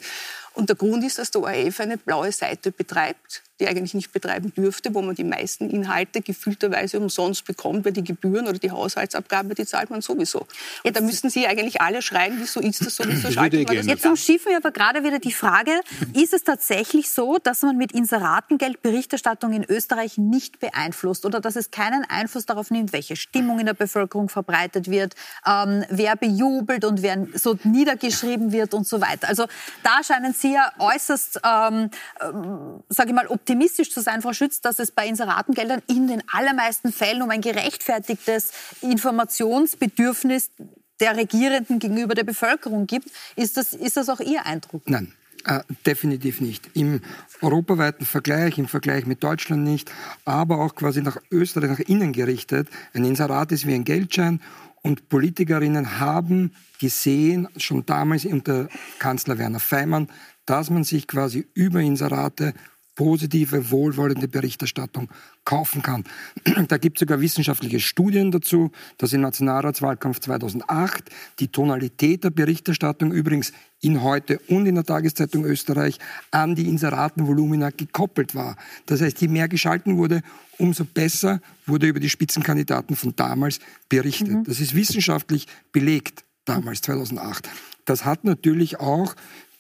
Und der Grund ist, dass der ORF eine blaue Seite betreibt, die eigentlich nicht betreiben dürfte, wo man die meisten Inhalte gefühlterweise umsonst bekommt, weil die Gebühren oder die Haushaltsabgabe, die zahlt man sowieso. Und da müssten Sie eigentlich alle schreien, wieso ist das so, wieso schaltet man das Jetzt umschiffen wir aber gerade wieder die Frage, ist es tatsächlich so, dass man mit Inseratengeld Berichterstattung in Österreich nicht beeinflusst oder dass es keinen Einfluss darauf nimmt, welche Stimmung in der Bevölkerung verbreitet wird, ähm, wer bejubelt und wer so niedergeschrieben wird und so weiter. Also da scheinen Sie ja äußerst, ähm, ähm, sage ich mal, optimistisch zu sein, Frau Schütz, dass es bei Inseratengeldern in den allermeisten Fällen um ein gerechtfertigtes Informationsbedürfnis der Regierenden gegenüber der Bevölkerung gibt. Ist das, ist das auch Ihr Eindruck? Nein. Äh, definitiv nicht. Im europaweiten Vergleich, im Vergleich mit Deutschland nicht, aber auch quasi nach Österreich, nach innen gerichtet. Ein Inserat ist wie ein Geldschein und Politikerinnen haben gesehen, schon damals unter Kanzler Werner Feimann, dass man sich quasi über Inserate positive, wohlwollende Berichterstattung kaufen kann. Da gibt es sogar wissenschaftliche Studien dazu, dass im Nationalratswahlkampf 2008 die Tonalität der Berichterstattung übrigens in heute und in der Tageszeitung Österreich an die Inseratenvolumina gekoppelt war. Das heißt, je mehr geschalten wurde, umso besser wurde über die Spitzenkandidaten von damals berichtet. Mhm. Das ist wissenschaftlich belegt damals, 2008. Das hat natürlich auch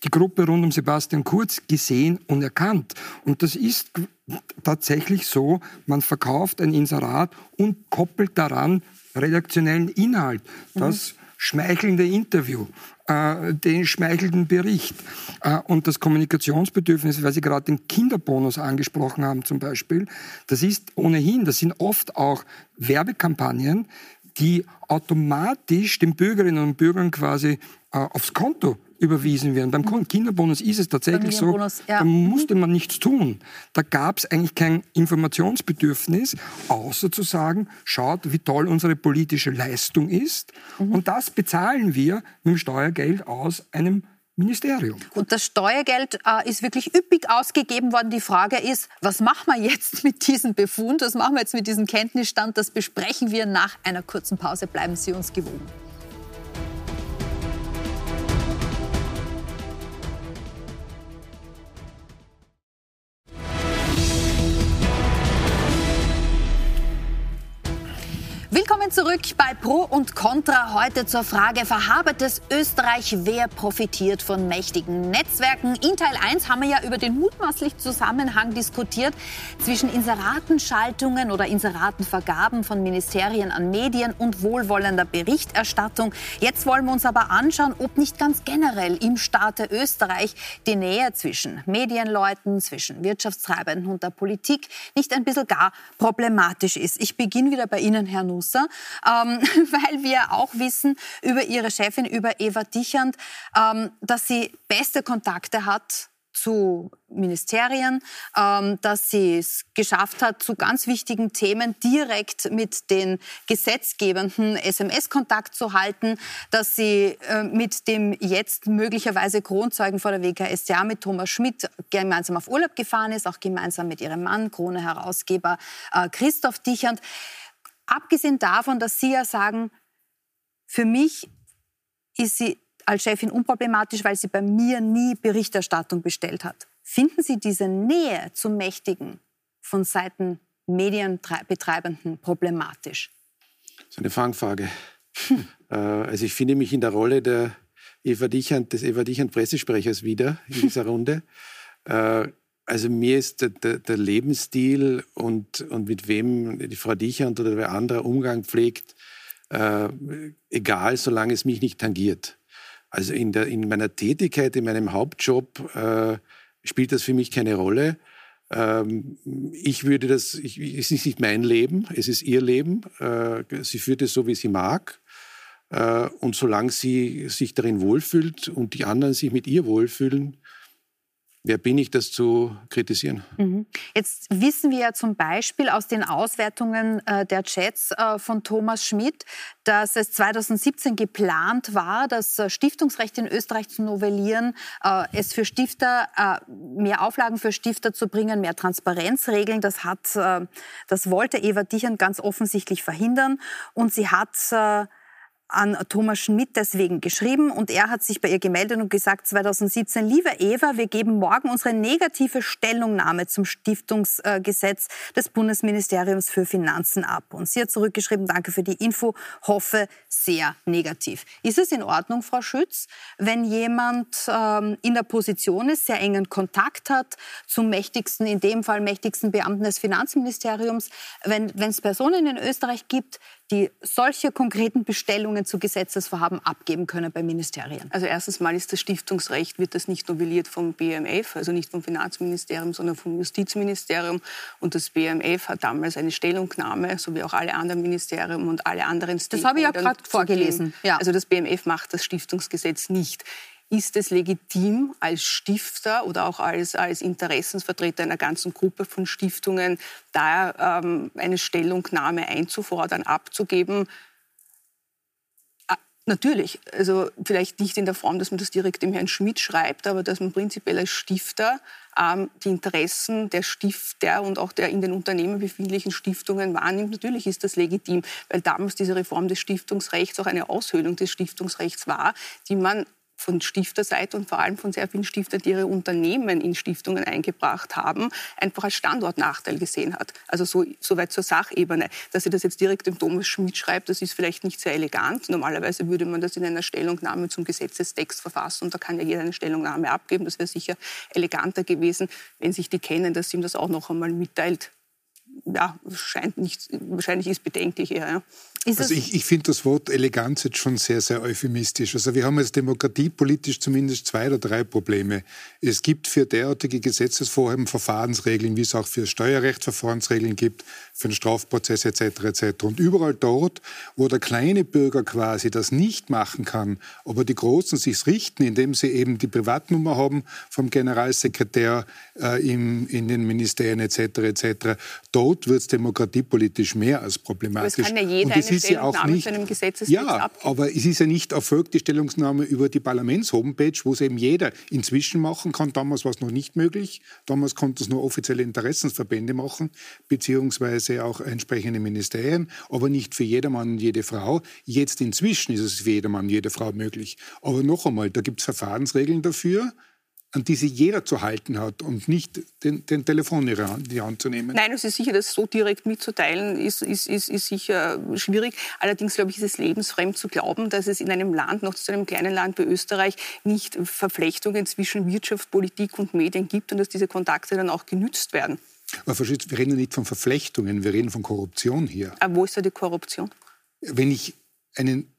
die Gruppe rund um Sebastian Kurz gesehen und erkannt. Und das ist tatsächlich so, man verkauft ein Inserat und koppelt daran redaktionellen Inhalt. Das mhm. schmeichelnde Interview, äh, den schmeichelnden Bericht äh, und das Kommunikationsbedürfnis, weil Sie gerade den Kinderbonus angesprochen haben zum Beispiel, das ist ohnehin, das sind oft auch Werbekampagnen, die automatisch den Bürgerinnen und Bürgern quasi äh, aufs Konto überwiesen werden. Beim mhm. Kinderbonus ist es tatsächlich so, ja. da musste man nichts tun. Da gab es eigentlich kein Informationsbedürfnis, außer zu sagen, schaut, wie toll unsere politische Leistung ist. Mhm. Und das bezahlen wir mit dem Steuergeld aus einem Ministerium. Und das Steuergeld äh, ist wirklich üppig ausgegeben worden. Die Frage ist, was machen wir jetzt mit diesem Befund? Was machen wir jetzt mit diesem Kenntnisstand? Das besprechen wir nach einer kurzen Pause. Bleiben Sie uns gewogen. Willkommen zurück bei Pro und Contra. Heute zur Frage, verhabertes Österreich, wer profitiert von mächtigen Netzwerken? In Teil 1 haben wir ja über den mutmaßlichen Zusammenhang diskutiert zwischen Inseratenschaltungen oder Inseratenvergaben von Ministerien an Medien und wohlwollender Berichterstattung. Jetzt wollen wir uns aber anschauen, ob nicht ganz generell im Staate Österreich die Nähe zwischen Medienleuten, zwischen Wirtschaftstreibenden und der Politik nicht ein bisschen gar problematisch ist. Ich beginne wieder bei Ihnen, Herr Nuss. Muster, ähm, weil wir auch wissen über ihre Chefin, über Eva Dichand, ähm, dass sie beste Kontakte hat zu Ministerien, ähm, dass sie es geschafft hat, zu ganz wichtigen Themen direkt mit den Gesetzgebenden SMS-Kontakt zu halten, dass sie äh, mit dem jetzt möglicherweise Kronzeugen vor der WKStA mit Thomas Schmidt gemeinsam auf Urlaub gefahren ist, auch gemeinsam mit ihrem Mann, Krone-Herausgeber äh, Christoph Dichand. Abgesehen davon, dass Sie ja sagen, Für mich ist sie als Chefin unproblematisch, weil sie bei mir nie Berichterstattung bestellt hat. Finden Sie diese Nähe zum Mächtigen von Seiten Medienbetreibenden problematisch? Das ist eine Fangfrage. Äh, also ich finde mich in der Rolle der Eva Dichand, des Eva Dichand Pressesprechers wieder in dieser Runde. Also mir ist der, der, der, Lebensstil und, und mit wem die Frau Dichand oder wer anderer Umgang pflegt, äh, egal, solange es mich nicht tangiert. Also in, der, in meiner Tätigkeit, in meinem Hauptjob äh, spielt das für mich keine Rolle. Ähm, ich würde das, ich, es ist nicht mein Leben, es ist ihr Leben. Äh, sie führt es so, wie sie mag. Äh, und solange sie sich darin wohlfühlt und die anderen sich mit ihr wohlfühlen, Wer bin ich, das zu kritisieren? Mhm. Jetzt wissen wir ja zum Beispiel aus den Auswertungen äh, der Chats äh, von Thomas Schmidt, dass es 2017 geplant war, das äh, Stiftungsrecht in Österreich zu novellieren, es für Stifter, mehr Auflagen für Stifter zu bringen, mehr Transparenzregeln. Das hat, das wollte Eva Dichern ganz offensichtlich verhindern. Und sie hat an Thomas Schmidt deswegen geschrieben und er hat sich bei ihr gemeldet und gesagt 2017, liebe Eva, wir geben morgen unsere negative Stellungnahme zum Stiftungsgesetz des Bundesministeriums für Finanzen ab. Und sie hat zurückgeschrieben, danke für die Info, hoffe sehr negativ. Ist es in Ordnung, Frau Schütz, wenn jemand ähm, in der Position ist, sehr engen Kontakt hat zum mächtigsten, in dem Fall mächtigsten Beamten des Finanzministeriums, wenn es Personen in Österreich gibt, die solche konkreten Bestellungen zu Gesetzesvorhaben abgeben können bei Ministerien? Also erstens mal ist das Stiftungsrecht, wird das nicht novelliert vom BMF, also nicht vom Finanzministerium, sondern vom Justizministerium. Und das BMF hat damals eine Stellungnahme, so wie auch alle anderen Ministerien und alle anderen Das habe ich ja gerade vorgelesen. Ja. Also das BMF macht das Stiftungsgesetz nicht ist es legitim, als Stifter oder auch als, als Interessensvertreter einer ganzen Gruppe von Stiftungen da ähm, eine Stellungnahme einzufordern, abzugeben? Ah, natürlich, also vielleicht nicht in der Form, dass man das direkt dem Herrn Schmidt schreibt, aber dass man prinzipiell als Stifter ähm, die Interessen der Stifter und auch der in den Unternehmen befindlichen Stiftungen wahrnimmt. Natürlich ist das legitim, weil damals diese Reform des Stiftungsrechts auch eine Aushöhlung des Stiftungsrechts war, die man von Stifterseite und vor allem von sehr vielen Stiftern, die ihre Unternehmen in Stiftungen eingebracht haben, einfach als Standortnachteil gesehen hat. Also so, so weit zur Sachebene. Dass sie das jetzt direkt dem Thomas Schmidt schreibt, das ist vielleicht nicht sehr elegant. Normalerweise würde man das in einer Stellungnahme zum Gesetzestext verfassen und da kann ja jeder eine Stellungnahme abgeben. Das wäre sicher eleganter gewesen, wenn sich die kennen, dass sie ihm das auch noch einmal mitteilt. Ja, scheint nicht, wahrscheinlich ist bedenklich eher. Ja. Also ich, ich finde das Wort Eleganz jetzt schon sehr, sehr euphemistisch. Also wir haben als Demokratie politisch zumindest zwei oder drei Probleme. Es gibt für derartige Gesetzesvorhaben Verfahrensregeln, wie es auch für Steuerrecht Verfahrensregeln gibt, für den Strafprozess etc. etc. Und überall dort, wo der kleine Bürger quasi das nicht machen kann, aber die Großen sich richten, indem sie eben die Privatnummer haben vom Generalsekretär äh, im, in den Ministerien etc. etc. Dort wird es demokratiepolitisch mehr als problematisch. Aber es kann ja jeder ist ja auch nicht, Ja, aber es ist ja nicht erfolgt, die Stellungnahme über die Parlaments-Homepage, wo es eben jeder inzwischen machen kann. Damals war es noch nicht möglich. Damals konnten es nur offizielle Interessensverbände machen, beziehungsweise auch entsprechende Ministerien, aber nicht für jedermann und jede Frau. Jetzt inzwischen ist es für jedermann und jede Frau möglich. Aber noch einmal, da gibt es Verfahrensregeln dafür an die sich jeder zu halten hat und nicht den, den Telefon in die Hand zu nehmen. Nein, es ist sicher, das so direkt mitzuteilen, ist, ist, ist, ist sicher schwierig. Allerdings, glaube ich, ist es lebensfremd zu glauben, dass es in einem Land, noch zu einem kleinen Land wie Österreich, nicht Verflechtungen zwischen Wirtschaft, Politik und Medien gibt und dass diese Kontakte dann auch genützt werden. Aber wir reden nicht von Verflechtungen, wir reden von Korruption hier. Aber wo ist da die Korruption? Wenn ich einen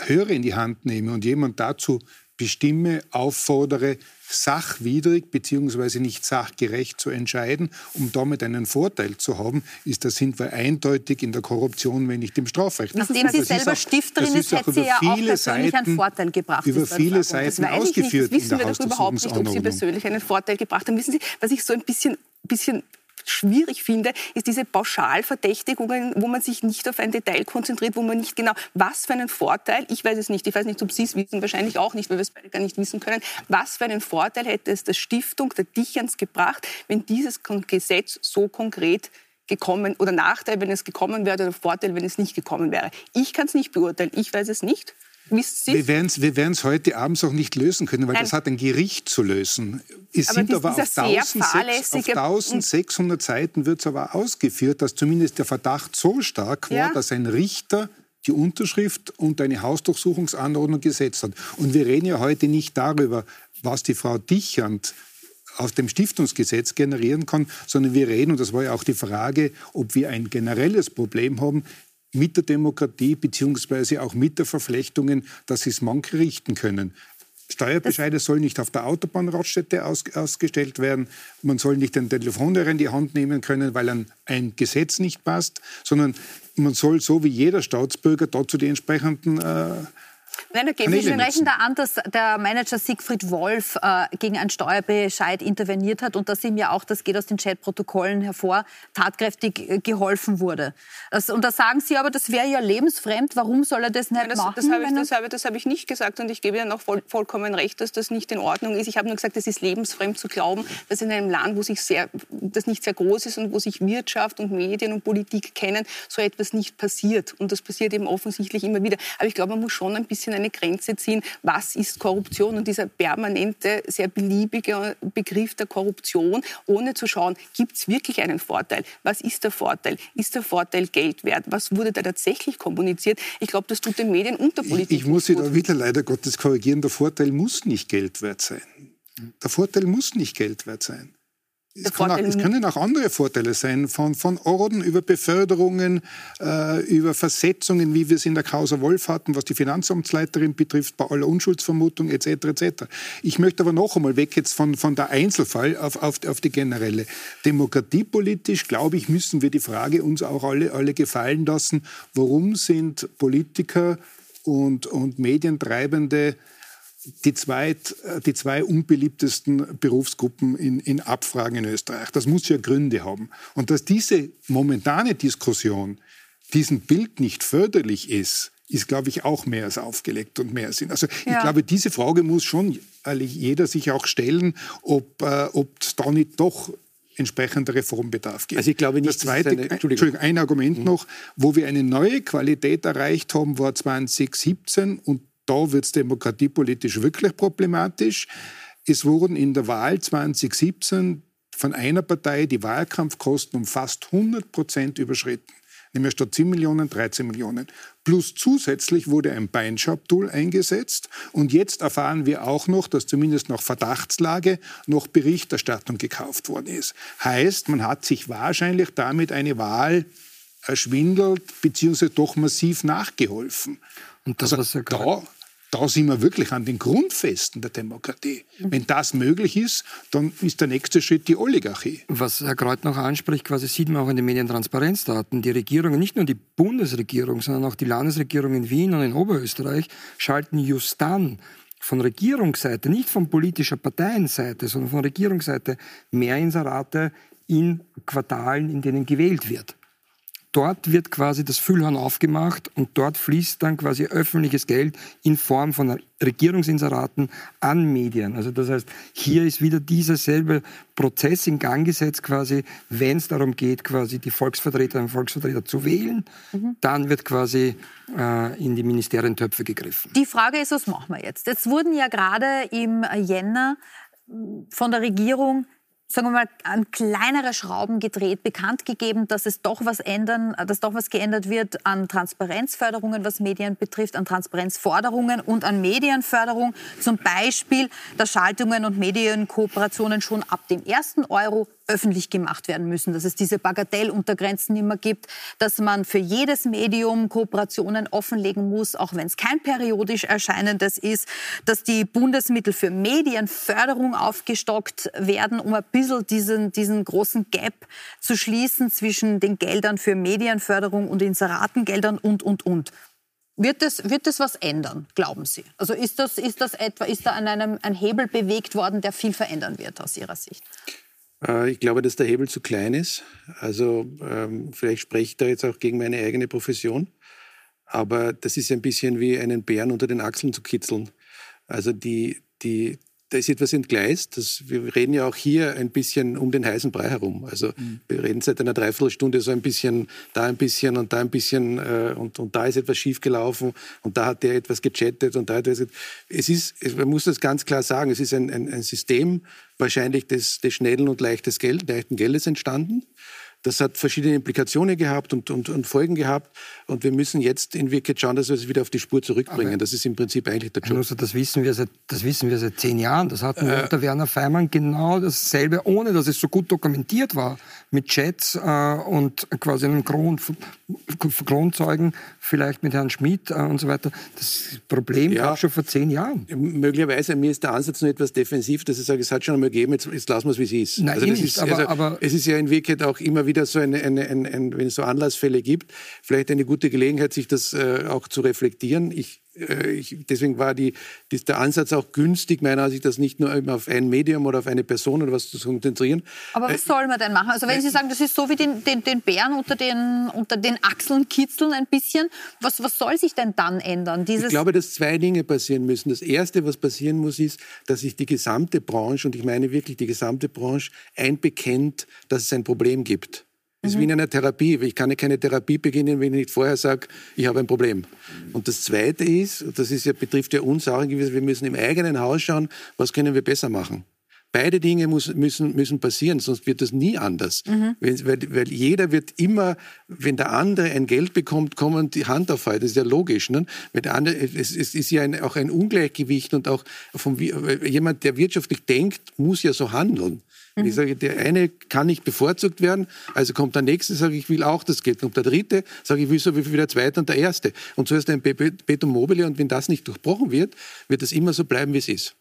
Hörer in die Hand nehme und jemand dazu bestimme, auffordere, sachwidrig bzw. nicht sachgerecht zu entscheiden, um damit einen Vorteil zu haben, ist, da sind wir eindeutig in der Korruption, wenn nicht im Strafrecht. Nachdem Sie selber auch, Stifterin ist, hätte sie ja auch persönlich Seiten, einen Vorteil gebracht. Über viele Seiten ausgeführt. Das wissen wir doch überhaupt nicht, ob Sie persönlich einen Vorteil gebracht haben. Wissen Sie, was ich so ein bisschen, bisschen schwierig finde, ist diese Pauschalverdächtigungen, wo man sich nicht auf ein Detail konzentriert, wo man nicht genau, was für einen Vorteil, ich weiß es nicht, ich weiß nicht, ob Sie es wissen, wahrscheinlich auch nicht, weil wir es beide gar nicht wissen können, was für einen Vorteil hätte es der Stiftung der Dicherns gebracht, wenn dieses Gesetz so konkret gekommen oder Nachteil, wenn es gekommen wäre oder Vorteil, wenn es nicht gekommen wäre. Ich kann es nicht beurteilen. Ich weiß es nicht. Wir werden es wir werden's heute abends auch nicht lösen können, weil Nein. das hat ein Gericht zu lösen. Es aber sind aber auf, 1600, auf 1600 Seiten wird es aber ausgeführt, dass zumindest der Verdacht so stark war, ja. dass ein Richter die Unterschrift und eine Hausdurchsuchungsanordnung gesetzt hat. Und wir reden ja heute nicht darüber, was die Frau Dichand aus dem Stiftungsgesetz generieren kann, sondern wir reden, und das war ja auch die Frage, ob wir ein generelles Problem haben mit der Demokratie beziehungsweise auch mit der Verflechtungen, dass sie es manche richten können. Steuerbescheide sollen nicht auf der Autobahnraststätte aus, ausgestellt werden. Man soll nicht den Telefonhörer in die Hand nehmen können, weil ein, ein Gesetz nicht passt, sondern man soll so wie jeder Staatsbürger dazu die entsprechenden äh, Nein, Sie schon recht da an, dass der Manager Siegfried Wolf äh, gegen einen Steuerbescheid interveniert hat und dass ihm ja auch, das geht aus den Chatprotokollen hervor, tatkräftig äh, geholfen wurde. Das, und da sagen Sie aber, das wäre ja lebensfremd, warum soll er das nicht ja, das, machen? Das habe, ich, das, habe, das habe ich nicht gesagt und ich gebe Ihnen auch voll, vollkommen recht, dass das nicht in Ordnung ist. Ich habe nur gesagt, es ist lebensfremd zu glauben, dass in einem Land, wo sich sehr, das nicht sehr groß ist und wo sich Wirtschaft und Medien und Politik kennen, so etwas nicht passiert. Und das passiert eben offensichtlich immer wieder. Aber ich glaube, man muss schon ein bisschen eine Grenze ziehen, was ist Korruption und dieser permanente, sehr beliebige Begriff der Korruption, ohne zu schauen, gibt es wirklich einen Vorteil? Was ist der Vorteil? Ist der Vorteil Geld wert? Was wurde da tatsächlich kommuniziert? Ich glaube, das tut den Medien und der Politik Ich, ich muss Sie da wieder leider Gottes korrigieren, der Vorteil muss nicht Geld wert sein. Der Vorteil muss nicht Geld wert sein. Es, kann auch, es, können auch andere Vorteile sein, von, von Orden über Beförderungen, äh, über Versetzungen, wie wir es in der Causa Wolf hatten, was die Finanzamtsleiterin betrifft, bei aller Unschuldsvermutung etc. etc. Ich möchte aber noch einmal weg jetzt von, von der Einzelfall auf, auf, auf die generelle. Demokratiepolitisch, glaube ich, müssen wir die Frage uns auch alle, alle gefallen lassen, warum sind Politiker und, und Medientreibende die, zweit, äh, die zwei unbeliebtesten Berufsgruppen in, in Abfragen in Österreich. Das muss ja Gründe haben. Und dass diese momentane Diskussion diesem Bild nicht förderlich ist, ist, glaube ich, auch mehr als aufgelegt und mehr Sinn. Also ja. ich glaube, diese Frage muss schon jeder sich auch stellen, ob äh, es da nicht doch entsprechender Reformbedarf gibt. Also ich glaube nicht, das zweite, eine, Entschuldigung. ein Argument mhm. noch, wo wir eine neue Qualität erreicht haben, war 2017 und da wird es demokratiepolitisch wirklich problematisch. Es wurden in der Wahl 2017 von einer Partei die Wahlkampfkosten um fast 100 Prozent überschritten. Nämlich statt 10 Millionen 13 Millionen. Plus zusätzlich wurde ein Beinshop-Tool eingesetzt. Und jetzt erfahren wir auch noch, dass zumindest nach Verdachtslage noch Berichterstattung gekauft worden ist. Heißt, man hat sich wahrscheinlich damit eine Wahl erschwindelt bzw. doch massiv nachgeholfen. Und das, also, da, da sind wir wirklich an den Grundfesten der Demokratie. Mhm. Wenn das möglich ist, dann ist der nächste Schritt die Oligarchie. Was Herr Kreuz noch anspricht, quasi sieht man auch in den Medientransparenzdaten. Die Regierungen, nicht nur die Bundesregierung, sondern auch die Landesregierung in Wien und in Oberösterreich, schalten just dann von Regierungsseite, nicht von politischer Parteienseite, sondern von Regierungsseite mehr Inserate in Quartalen, in denen gewählt wird dort wird quasi das Füllhorn aufgemacht und dort fließt dann quasi öffentliches Geld in Form von Regierungsinseraten an Medien. Also das heißt, hier ist wieder dieser selbe Prozess in Gang gesetzt quasi, wenn es darum geht, quasi die Volksvertreterinnen und Volksvertreter zu wählen, mhm. dann wird quasi äh, in die Ministerientöpfe gegriffen. Die Frage ist, was machen wir jetzt? Jetzt wurden ja gerade im Jänner von der Regierung sagen wir mal, an kleinere Schrauben gedreht, bekannt gegeben, dass es doch was ändern, dass doch was geändert wird an Transparenzförderungen, was Medien betrifft, an Transparenzforderungen und an Medienförderung. Zum Beispiel, dass Schaltungen und Medienkooperationen schon ab dem ersten Euro öffentlich gemacht werden müssen, dass es diese Bagatelluntergrenzen immer gibt, dass man für jedes Medium Kooperationen offenlegen muss, auch wenn es kein periodisch erscheinendes ist, dass die Bundesmittel für Medienförderung aufgestockt werden, um ein bisschen diesen, diesen großen Gap zu schließen zwischen den Geldern für Medienförderung und Inseratengeldern und, und, und. Wird das, wird das was ändern, glauben Sie? Also ist das, ist das etwa, ist da an einem ein Hebel bewegt worden, der viel verändern wird aus Ihrer Sicht? Äh, ich glaube, dass der Hebel zu klein ist. Also ähm, vielleicht spreche ich da jetzt auch gegen meine eigene Profession. Aber das ist ein bisschen wie einen Bären unter den Achseln zu kitzeln. Also die, die, da ist etwas entgleist. Das, wir reden ja auch hier ein bisschen um den heißen Brei herum. Also mhm. wir reden seit einer Dreiviertelstunde so ein bisschen, da ein bisschen und da ein bisschen äh, und, und da ist etwas schiefgelaufen und da hat der etwas gechattet und da hat er es ist, man muss das ganz klar sagen, es ist ein, ein, ein System wahrscheinlich des, des schnellen und leichtes Geld, leichten Geldes entstanden. Das hat verschiedene Implikationen gehabt und, und, und Folgen gehabt. Und wir müssen jetzt in Wirklichkeit schauen, dass wir es wieder auf die Spur zurückbringen. Aber das ist im Prinzip eigentlich der Job. Also das, wissen wir seit, das wissen wir seit zehn Jahren. Das hatten wir äh, unter Werner Feimann genau dasselbe, ohne dass es so gut dokumentiert war, mit Chats äh, und quasi einem Kron, Kronzeugen, vielleicht mit Herrn Schmidt äh, und so weiter. Das Problem ja, war schon vor zehn Jahren. Möglicherweise, mir ist der Ansatz nur etwas defensiv, dass ich sage, es hat schon einmal gegeben, jetzt, jetzt lassen wir es, wie es ist. Nein, also, eh nicht, ist, aber, also, aber es ist ja in Wirklichkeit auch immer wieder so eine, eine, eine, eine, wenn es so Anlassfälle gibt, vielleicht eine gute Gelegenheit, sich das äh, auch zu reflektieren. Ich, ich, deswegen war die, die, der Ansatz auch günstig, meiner Ansicht, das nicht nur auf ein Medium oder auf eine Person oder was zu konzentrieren. Aber was äh, soll man denn machen? Also wenn Sie sagen, das ist so wie den, den, den Bären unter den, unter den Achseln kitzeln ein bisschen, was, was soll sich denn dann ändern? Dieses ich glaube, dass zwei Dinge passieren müssen. Das Erste, was passieren muss, ist, dass sich die gesamte Branche, und ich meine wirklich die gesamte Branche, einbekennt, dass es ein Problem gibt. Das ist mhm. wie in einer Therapie. Ich kann keine Therapie beginnen, wenn ich nicht vorher sage, ich habe ein Problem. Und das Zweite ist, das ist ja, betrifft ja uns auch, wir müssen im eigenen Haus schauen, was können wir besser machen. Beide Dinge muss, müssen, müssen passieren, sonst wird das nie anders. Mhm. Weil, weil, jeder wird immer, wenn der andere ein Geld bekommt, kommen die Hand aufhalten. Das ist ja logisch. Ne? Weil der andere, es, es ist ja ein, auch ein Ungleichgewicht und auch vom, jemand, der wirtschaftlich denkt, muss ja so handeln. Mhm. Ich sage, der eine kann nicht bevorzugt werden, also kommt der nächste, sage ich, will auch das Geld. Kommt der dritte, sage ich, will so wie der zweite und der erste. Und so ist ein Beton mobile und wenn das nicht durchbrochen wird, wird es immer so bleiben, wie es ist.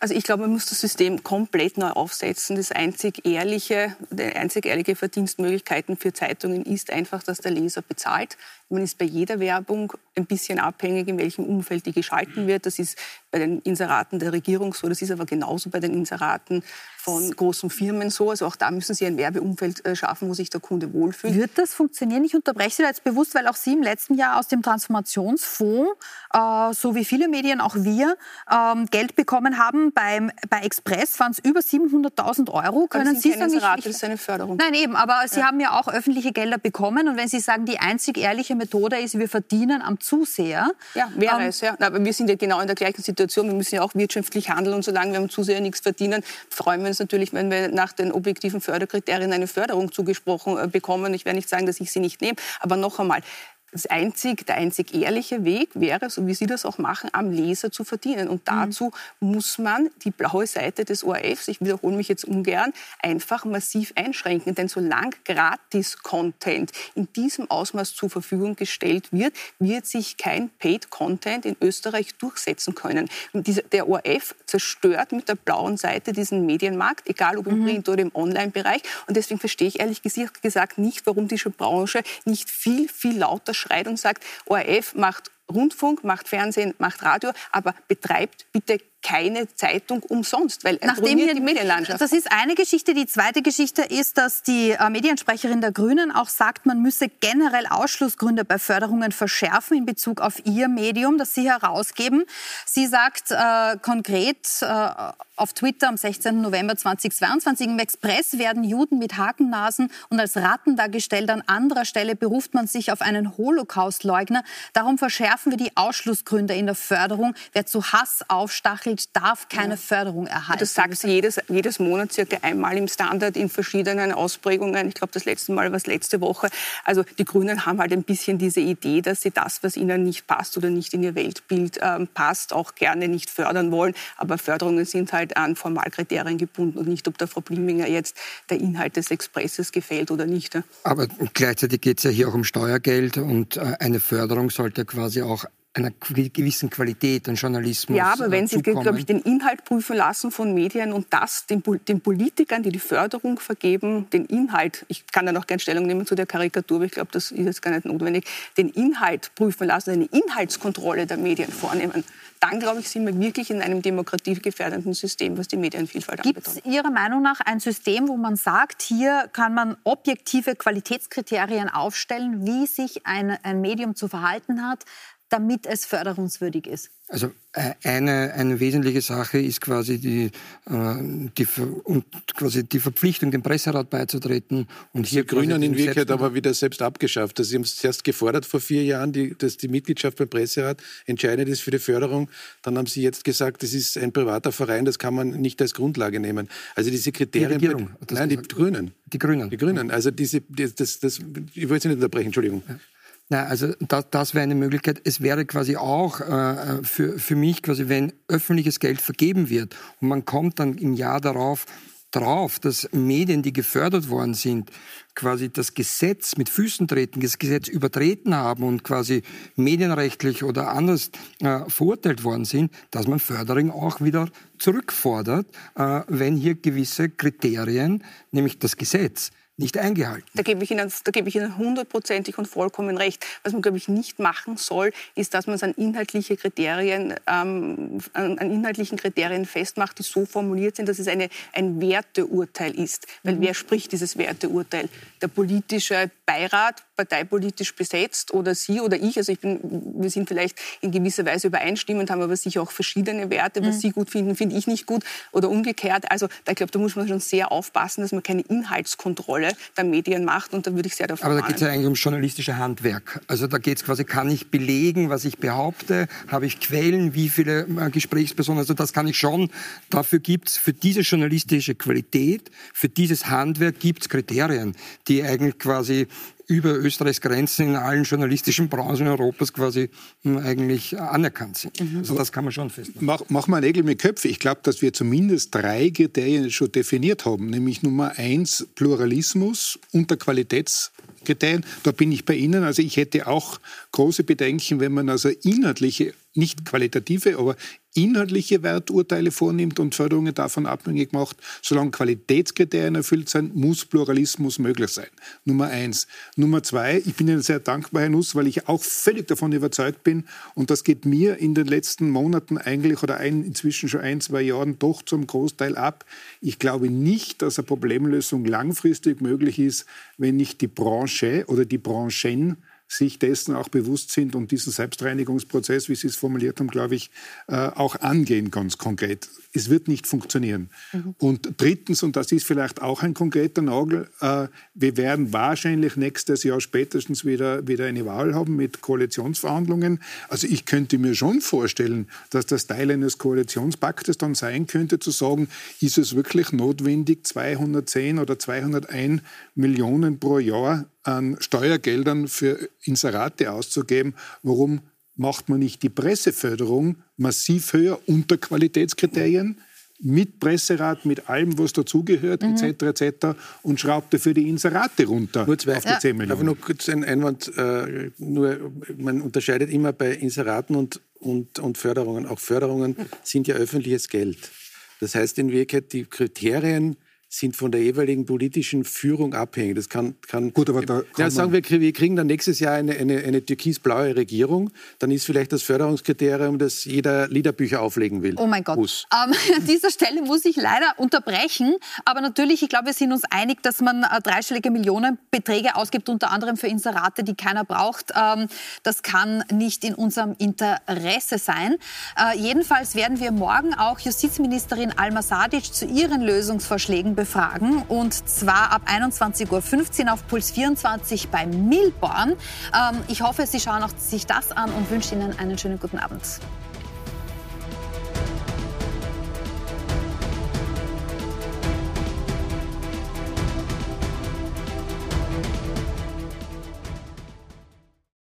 Also ich glaube, man muss das System komplett neu aufsetzen. Das einzig ehrliche, die einzig ehrliche Verdienstmöglichkeiten für Zeitungen ist einfach, dass der Leser bezahlt. Man ist bei jeder Werbung ein bisschen abhängig, in welchem Umfeld die geschalten wird. Das ist bei den Inseraten der Regierung so, das ist aber genauso bei den Inseraten von großen Firmen so. Also auch da müssen Sie ein Werbeumfeld äh, schaffen, wo sich der Kunde wohlfühlt. Wird das funktionieren? Ich unterbreche Sie da jetzt bewusst, weil auch Sie im letzten Jahr aus dem Transformationsfonds, äh, so wie viele Medien, auch wir, ähm, Geld bekommen haben. Beim, bei Express waren es über 700.000 Euro. Können Sie sagen? Inserat, das ist eine Förderung. Nein, eben. Aber Sie ja. haben ja auch öffentliche Gelder bekommen. Und wenn Sie sagen, die einzig ehrliche Methode ist, wir verdienen am Zuseher. Ja, wäre ähm, es. Ja. Aber wir sind ja genau in der gleichen Situation. Wir müssen ja auch wirtschaftlich handeln. Und solange wir am Zuseher nichts verdienen, freuen wir uns natürlich, wenn wir nach den objektiven Förderkriterien eine Förderung zugesprochen äh, bekommen. Ich werde nicht sagen, dass ich sie nicht nehme. Aber noch einmal, das einzig, der einzig ehrliche Weg wäre, so wie Sie das auch machen, am Leser zu verdienen. Und mhm. dazu mhm. muss man die blaue Seite des ORFs, ich wiederhole mich jetzt ungern, einfach massiv einschränken. Denn solange Gratis-Content in diesem Ausmaß zur Verfügung gestellt wird, wird sich kein Paid-Content in Österreich durchsetzen können. Der ORF zerstört mit der blauen Seite diesen Medienmarkt, egal ob im mhm. Print- oder im Online-Bereich. Und deswegen verstehe ich ehrlich gesagt nicht, warum diese Branche nicht viel, viel lauter schreit und sagt, ORF macht Rundfunk, macht Fernsehen, macht Radio, aber betreibt bitte keine Zeitung umsonst, weil er Nachdem die Medienlandschaft. Das ist eine Geschichte. Die zweite Geschichte ist, dass die äh, Mediensprecherin der Grünen auch sagt, man müsse generell Ausschlussgründe bei Förderungen verschärfen in Bezug auf ihr Medium, das sie herausgeben. Sie sagt äh, konkret äh, auf Twitter am 16. November 2022, im Express werden Juden mit Hakennasen und als Ratten dargestellt. An anderer Stelle beruft man sich auf einen Holocaustleugner. Darum verschärfen wir die Ausschlussgründe in der Förderung. Wer zu Hass aufstachelt, Mitglied darf keine ja. Förderung erhalten. Das sagst du jedes, jedes Monat circa einmal im Standard in verschiedenen Ausprägungen. Ich glaube, das letzte Mal war es letzte Woche. Also die Grünen haben halt ein bisschen diese Idee, dass sie das, was ihnen nicht passt oder nicht in ihr Weltbild ähm, passt, auch gerne nicht fördern wollen. Aber Förderungen sind halt an Formalkriterien gebunden und nicht, ob der Frau Bliminger jetzt der Inhalt des Expresses gefällt oder nicht. Aber gleichzeitig geht es ja hier auch um Steuergeld und äh, eine Förderung sollte quasi auch einer gewissen Qualität an Journalismus. Ja, aber wenn Sie, glaube ich, den Inhalt prüfen lassen von Medien und das den, den, Politikern, die die Förderung vergeben, den Inhalt, ich kann da noch gerne Stellung nehmen zu der Karikatur, aber ich glaube, das ist jetzt gar nicht notwendig, den Inhalt prüfen lassen, eine Inhaltskontrolle der Medien vornehmen, dann, glaube ich, sind wir wirklich in einem demokratiegefährdenden System, was die Medienvielfalt anbelangt. Gibt es Ihrer Meinung nach ein System, wo man sagt, hier kann man objektive Qualitätskriterien aufstellen, wie sich ein, ein Medium zu verhalten hat, damit es förderungswürdig ist? Also äh, eine, eine wesentliche Sache ist quasi die, äh, die, und quasi die Verpflichtung, dem Presserat beizutreten. Und hier die Grünen in Wirklichkeit aber wieder selbst abgeschafft. Also sie haben es zuerst gefordert vor vier Jahren, die, dass die Mitgliedschaft beim Presserat entscheidend ist für die Förderung. Dann haben sie jetzt gesagt, das ist ein privater Verein, das kann man nicht als Grundlage nehmen. Also diese Kriterien. Die Regierung, nein, die Grünen. Die Grünen. Die Grünen. Also diese, das, das, ich wollte Sie nicht unterbrechen, Entschuldigung. Ja. Na, also das, das wäre eine Möglichkeit. Es wäre quasi auch äh, für, für mich quasi, wenn öffentliches Geld vergeben wird und man kommt dann im Jahr darauf drauf, dass Medien, die gefördert worden sind, quasi das Gesetz mit Füßen treten, das Gesetz übertreten haben und quasi medienrechtlich oder anders äh, verurteilt worden sind, dass man Förderung auch wieder zurückfordert, äh, wenn hier gewisse Kriterien, nämlich das Gesetz, nicht eingehalten. Da gebe ich Ihnen, da gebe ich Ihnen hundertprozentig und vollkommen recht. Was man, glaube ich, nicht machen soll, ist, dass man es an inhaltliche Kriterien, ähm, an, an, inhaltlichen Kriterien festmacht, die so formuliert sind, dass es eine, ein Werteurteil ist. Weil mhm. wer spricht dieses Werteurteil? Der politische Beirat, parteipolitisch besetzt oder Sie oder ich. Also ich bin, wir sind vielleicht in gewisser Weise übereinstimmend, haben aber sicher auch verschiedene Werte. Was mhm. Sie gut finden, finde ich nicht gut oder umgekehrt. Also da, ich glaube, da muss man schon sehr aufpassen, dass man keine Inhaltskontrolle Rolle der Medien macht und da würde ich sehr davon Aber da geht es ja eigentlich um journalistische Handwerk. Also da geht es quasi, kann ich belegen, was ich behaupte, habe ich Quellen, wie viele äh, Gesprächspersonen, also das kann ich schon. Dafür gibt es für diese journalistische Qualität, für dieses Handwerk gibt es Kriterien, die eigentlich quasi über Österreichs Grenzen in allen journalistischen Branchen Europas quasi hm, eigentlich anerkannt sind. Mhm. Also das kann man schon festmachen. Mach, mach mal Nägel mit Köpfe. Ich glaube, dass wir zumindest drei Kriterien schon definiert haben, nämlich Nummer eins Pluralismus unter Qualitätskriterien. Da bin ich bei Ihnen. Also ich hätte auch große Bedenken, wenn man also inhaltliche nicht qualitative, aber inhaltliche Werturteile vornimmt und Förderungen davon abhängig macht. Solange Qualitätskriterien erfüllt sind, muss Pluralismus möglich sein. Nummer eins. Nummer zwei, ich bin Ihnen sehr dankbar, Herr Nuss, weil ich auch völlig davon überzeugt bin, und das geht mir in den letzten Monaten eigentlich oder ein, inzwischen schon ein, zwei Jahren doch zum Großteil ab. Ich glaube nicht, dass eine Problemlösung langfristig möglich ist, wenn nicht die Branche oder die Branchen sich dessen auch bewusst sind und diesen Selbstreinigungsprozess, wie Sie es formuliert haben, glaube ich, äh, auch angehen ganz konkret. Es wird nicht funktionieren. Mhm. Und drittens, und das ist vielleicht auch ein konkreter Nagel, äh, wir werden wahrscheinlich nächstes Jahr spätestens wieder, wieder eine Wahl haben mit Koalitionsverhandlungen. Also ich könnte mir schon vorstellen, dass das Teil eines Koalitionspaktes dann sein könnte, zu sagen, ist es wirklich notwendig, 210 oder 201 Millionen pro Jahr an Steuergeldern für Inserate auszugeben. Warum macht man nicht die Presseförderung massiv höher unter Qualitätskriterien? mit Presserat, mit allem, was dazugehört, mhm. etc., etc. und schraubt dafür die Inserate runter nur zwei, auf die 10 Millionen. Aber nur kurz ein Einwand. Äh, nur, man unterscheidet immer bei Inseraten und, und, und Förderungen. Auch Förderungen sind ja öffentliches Geld. Das heißt in Wirklichkeit, die Kriterien sind von der jeweiligen politischen Führung abhängig. Das kann, kann Gut, aber da ja, sagen wir, wir kriegen dann nächstes Jahr eine, eine, eine türkis-blaue Regierung, dann ist vielleicht das Förderungskriterium, dass jeder Liederbücher auflegen will. Oh mein Gott. Ähm, an dieser Stelle muss ich leider unterbrechen, aber natürlich, ich glaube, wir sind uns einig, dass man äh, dreistellige Millionenbeträge ausgibt, unter anderem für Inserate, die keiner braucht. Ähm, das kann nicht in unserem Interesse sein. Äh, jedenfalls werden wir morgen auch Justizministerin Alma Sadic zu ihren Lösungsvorschlägen befragen und zwar ab 21.15 Uhr auf Puls 24 bei Milborn. Ähm, ich hoffe, Sie schauen auch sich das an und wünsche Ihnen einen schönen guten Abend.